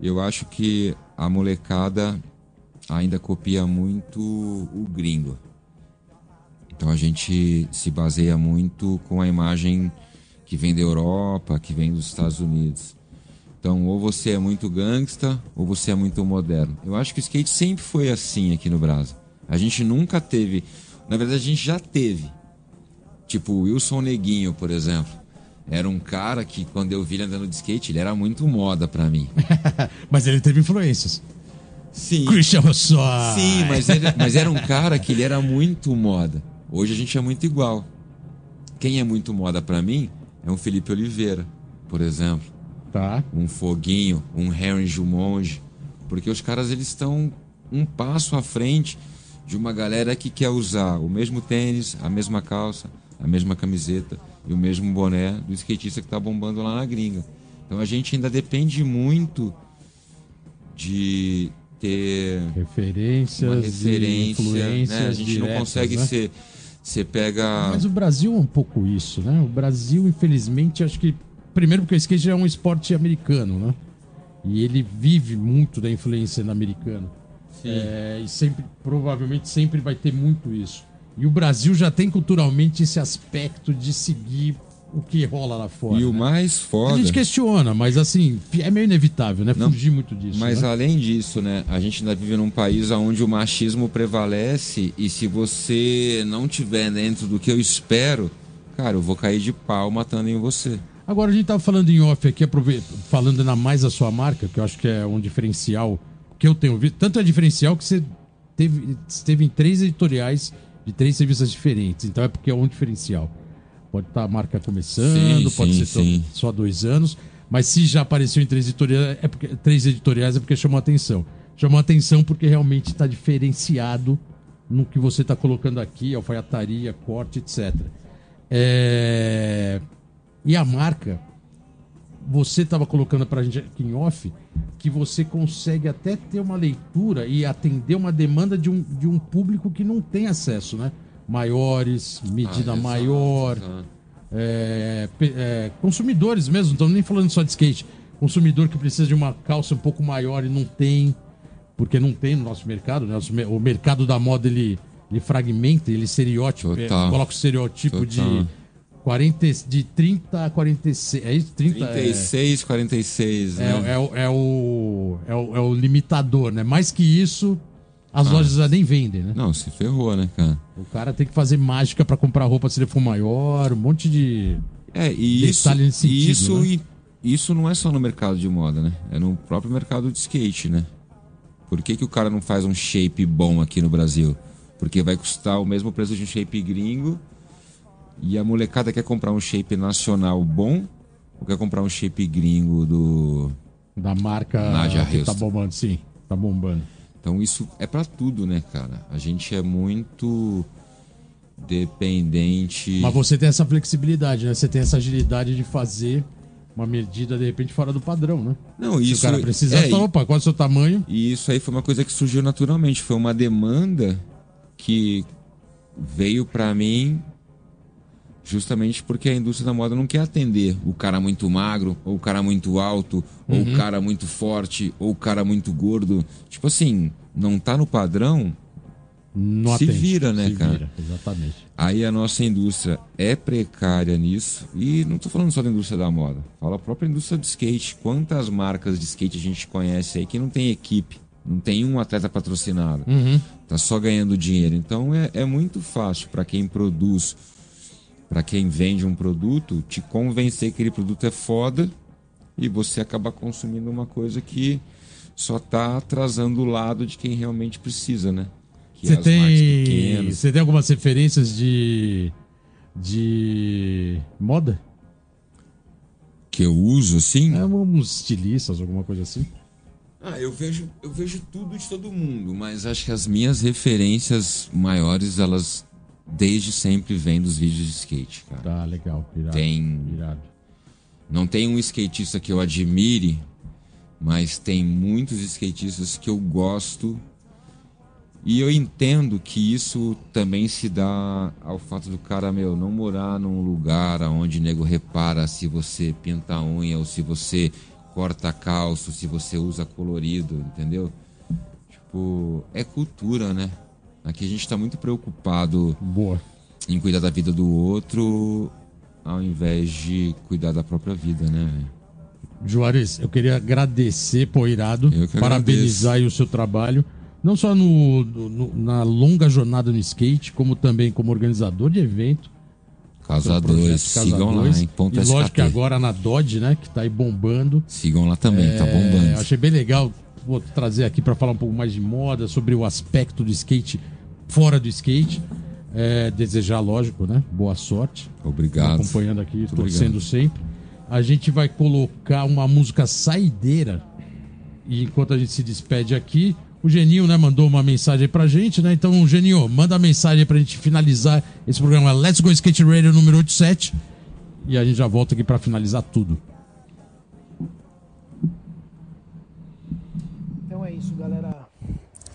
eu acho que a molecada ainda copia muito o gringo. Então a gente se baseia muito com a imagem que vem da Europa, que vem dos Estados Unidos. Então, ou você é muito gangsta, ou você é muito moderno. Eu acho que o skate sempre foi assim aqui no Brasil. A gente nunca teve. Na verdade, a gente já teve. Tipo, o Wilson Neguinho, por exemplo. Era um cara que, quando eu vi ele andando de skate, ele era muito moda pra mim. Mas ele teve influências. Sim. Christian só. Sim, mas, ele- mas era um cara que ele era muito moda. Hoje a gente é muito igual. Quem é muito moda pra mim é um Felipe Oliveira, por exemplo. Tá. um Foguinho, um Harry Jumonge, porque os caras eles estão um passo à frente de uma galera que quer usar o mesmo tênis, a mesma calça, a mesma camiseta e o mesmo boné do skatista que está bombando lá na gringa. Então a gente ainda depende muito de ter Referências, referência, influências né? A gente diretas, não consegue né? ser você pega Mas o Brasil é um pouco isso, né? O Brasil, infelizmente, acho que. Primeiro, porque o skate é um esporte americano, né? E ele vive muito da influência americana. É, e sempre, provavelmente, sempre vai ter muito isso. E o Brasil já tem culturalmente esse aspecto de seguir o que rola lá fora. e o né? mais A foda gente questiona, mas assim, é meio inevitável, né? Não, Fugir muito disso. Mas né? além disso, né, a gente ainda vive num país onde o machismo prevalece e se você não tiver dentro do que eu espero, cara, eu vou cair de pau matando em você. Agora a gente tava falando em off aqui, falando ainda mais da sua marca, que eu acho que é um diferencial que eu tenho visto. Tanto é diferencial que você teve, esteve em três editoriais de três revistas diferentes. Então é porque é um diferencial. Pode estar a marca começando, Sim, pode sim, ser só- sim. só dois anos. Mas se já apareceu em três editoriais, é porque, três editoriais é porque chamou atenção. Chamou atenção porque realmente está diferenciado no que você está colocando aqui, alfaiataria, corte, etc. É... E a marca, você estava colocando para a gente aqui em off, que você consegue até ter uma leitura e atender uma demanda de um, de um público que não tem acesso, né? Maiores, medida Ah, exato, maior, exato. é, é, consumidores mesmo, não estamos nem falando só de skate. Consumidor que precisa de uma calça um pouco maior e não tem, porque não tem no nosso mercado. né? O mercado da moda ele, ele fragmenta, ele estereótipo, é, coloca o estereótipo de Total. 40, de 30 a 46. É isso? 30, 36, é, 46. É, né? é, o- é, o, é, o, é o limitador, né? Mais que isso, as lojas já nem vendem, né? Não, se ferrou, né, cara? O cara tem que fazer mágica pra comprar roupa se ele for maior, um monte de. É, e isso, nesse e sentido, isso, né? e isso não é só no mercado de moda, né? É no próprio mercado de skate, né? Por que, que o cara não faz um shape bom aqui no Brasil? Porque vai custar o mesmo preço de um shape gringo e a molecada quer comprar um shape nacional bom ou quer comprar um shape gringo do. Da marca Nadia que tá bombando, sim. Tá bombando. Então isso é pra tudo, né, cara? A gente é muito dependente. Mas você tem essa flexibilidade, né? Você tem essa agilidade de fazer uma medida, de repente, fora do padrão, né? Não, Se isso o cara precisar, é, fala, opa, qual é o seu tamanho? E isso aí foi uma coisa que surgiu naturalmente. Foi uma demanda que veio pra mim justamente porque a indústria da moda não quer atender o cara muito magro, ou o cara muito alto, ou o cara muito forte, ou o cara muito gordo. Tipo assim, não tá no padrão. Não Se atende. vira, né, Se cara? vira, exatamente. Aí a nossa indústria é precária nisso. E não tô falando só da indústria da moda. Fala a própria indústria do skate. Quantas marcas de skate a gente conhece aí que não tem equipe? Não tem um atleta patrocinado. Tá só ganhando dinheiro. Então é, é muito fácil para quem produz, para quem vende um produto, te convencer que aquele produto é foda e você acabar consumindo uma coisa que só tá atrasando o lado de quem realmente precisa, né? Que Você é as marcas tem, você tem algumas referências de de moda? Que eu uso assim? É uns estilistas, alguma coisa assim? Ah, eu vejo, eu vejo tudo de todo mundo, mas acho que as minhas referências maiores, elas desde sempre vêm dos vídeos de skate, cara. Tá, legal. Irado, Tem. irado. Não tem um skatista que eu admire, mas tem muitos skatistas que eu gosto. E eu entendo que isso também se dá ao fato do cara, meu, não morar num lugar onde nego repara se você pinta a unha ou se você corta calço, se você usa colorido, entendeu? Tipo, é cultura, né? Aqui a gente tá muito preocupado Boa. em cuidar da vida do outro ao invés de cuidar da própria vida, né, velho? Juarez, eu queria agradecer, pô, irado. Eu que parabenizar o seu trabalho. Não só no, no- na longa jornada no skate, como também como organizador de evento. Casa Projeto 2, Casa sigam lá? Ponto e lógico SKT. que agora na Dodge, né, que tá aí bombando. Sigam lá também, tá É, bombando. achei bem legal vou trazer aqui para falar um pouco mais de moda, sobre o aspecto do skate fora do skate. É, desejar, lógico, né? Boa sorte. Obrigado. Acompanhando aqui, Muito torcendo obrigado. sempre. A gente vai colocar uma música saideira. E enquanto a gente se despede aqui, o Geninho, né, mandou uma mensagem pra gente, né? Então, Geninho, manda a mensagem pra gente finalizar esse programa Let's Go Skate Radio número 87. E a gente já volta aqui pra finalizar tudo. Então é isso, galera.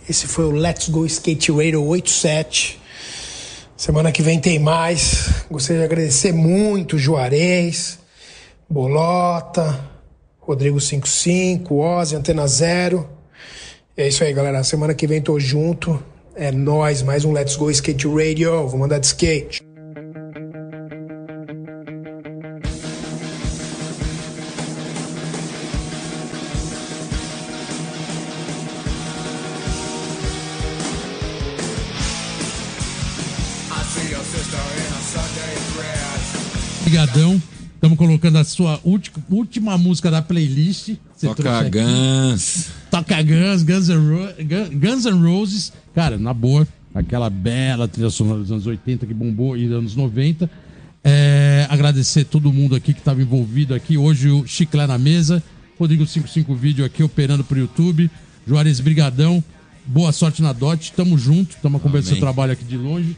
Esse foi o Let's Go Skate Radio 87. Semana que vem tem mais. Gostaria de agradecer muito Juarez, Bolota, Rodrigo 55, Ozzy, Antena Zero. É isso aí, galera. Semana que vem tô junto. É nós, mais um Let's Go Skate Radio. Vou mandar de skate. Obrigadão. Estamos colocando a sua ulti- última música da playlist. Toca. Guns. Toca Guns, Guns N' Guns N' Roses. Cara, na boa, aquela bela trilha sonora dos anos 80 que bombou e anos 90. É, agradecer todo mundo aqui que estava envolvido aqui. Hoje o Chiclé na mesa. Rodrigo 55 Vídeo aqui operando pro YouTube. Juarez Brigadão. Boa sorte na DOT. Tamo junto. Tamo acompanhando seu trabalho aqui de longe.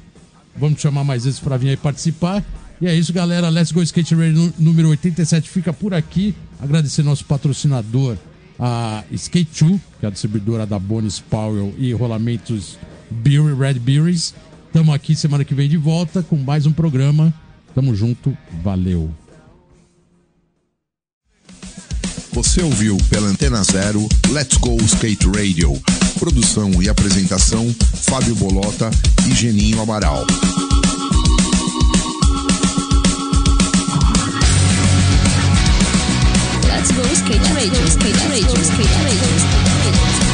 Vamos chamar mais vezes para vir aí participar. E é isso, galera. Let's Go Skate Radio nú- número 87 fica por aqui. Agradecer nosso patrocinador, a Skate 2, que é a distribuidora da Bonis Powell e rolamentos Beer Red Beers. Tamo aqui semana que vem de volta com mais um programa. Tamo junto. Valeu. Você ouviu pela Antena Zero Let's Go Skate Radio. Produção e apresentação: Fábio Bolota e Geninho Amaral. Skate, skate, rage, skate, rage, skate, rage. skate, skate,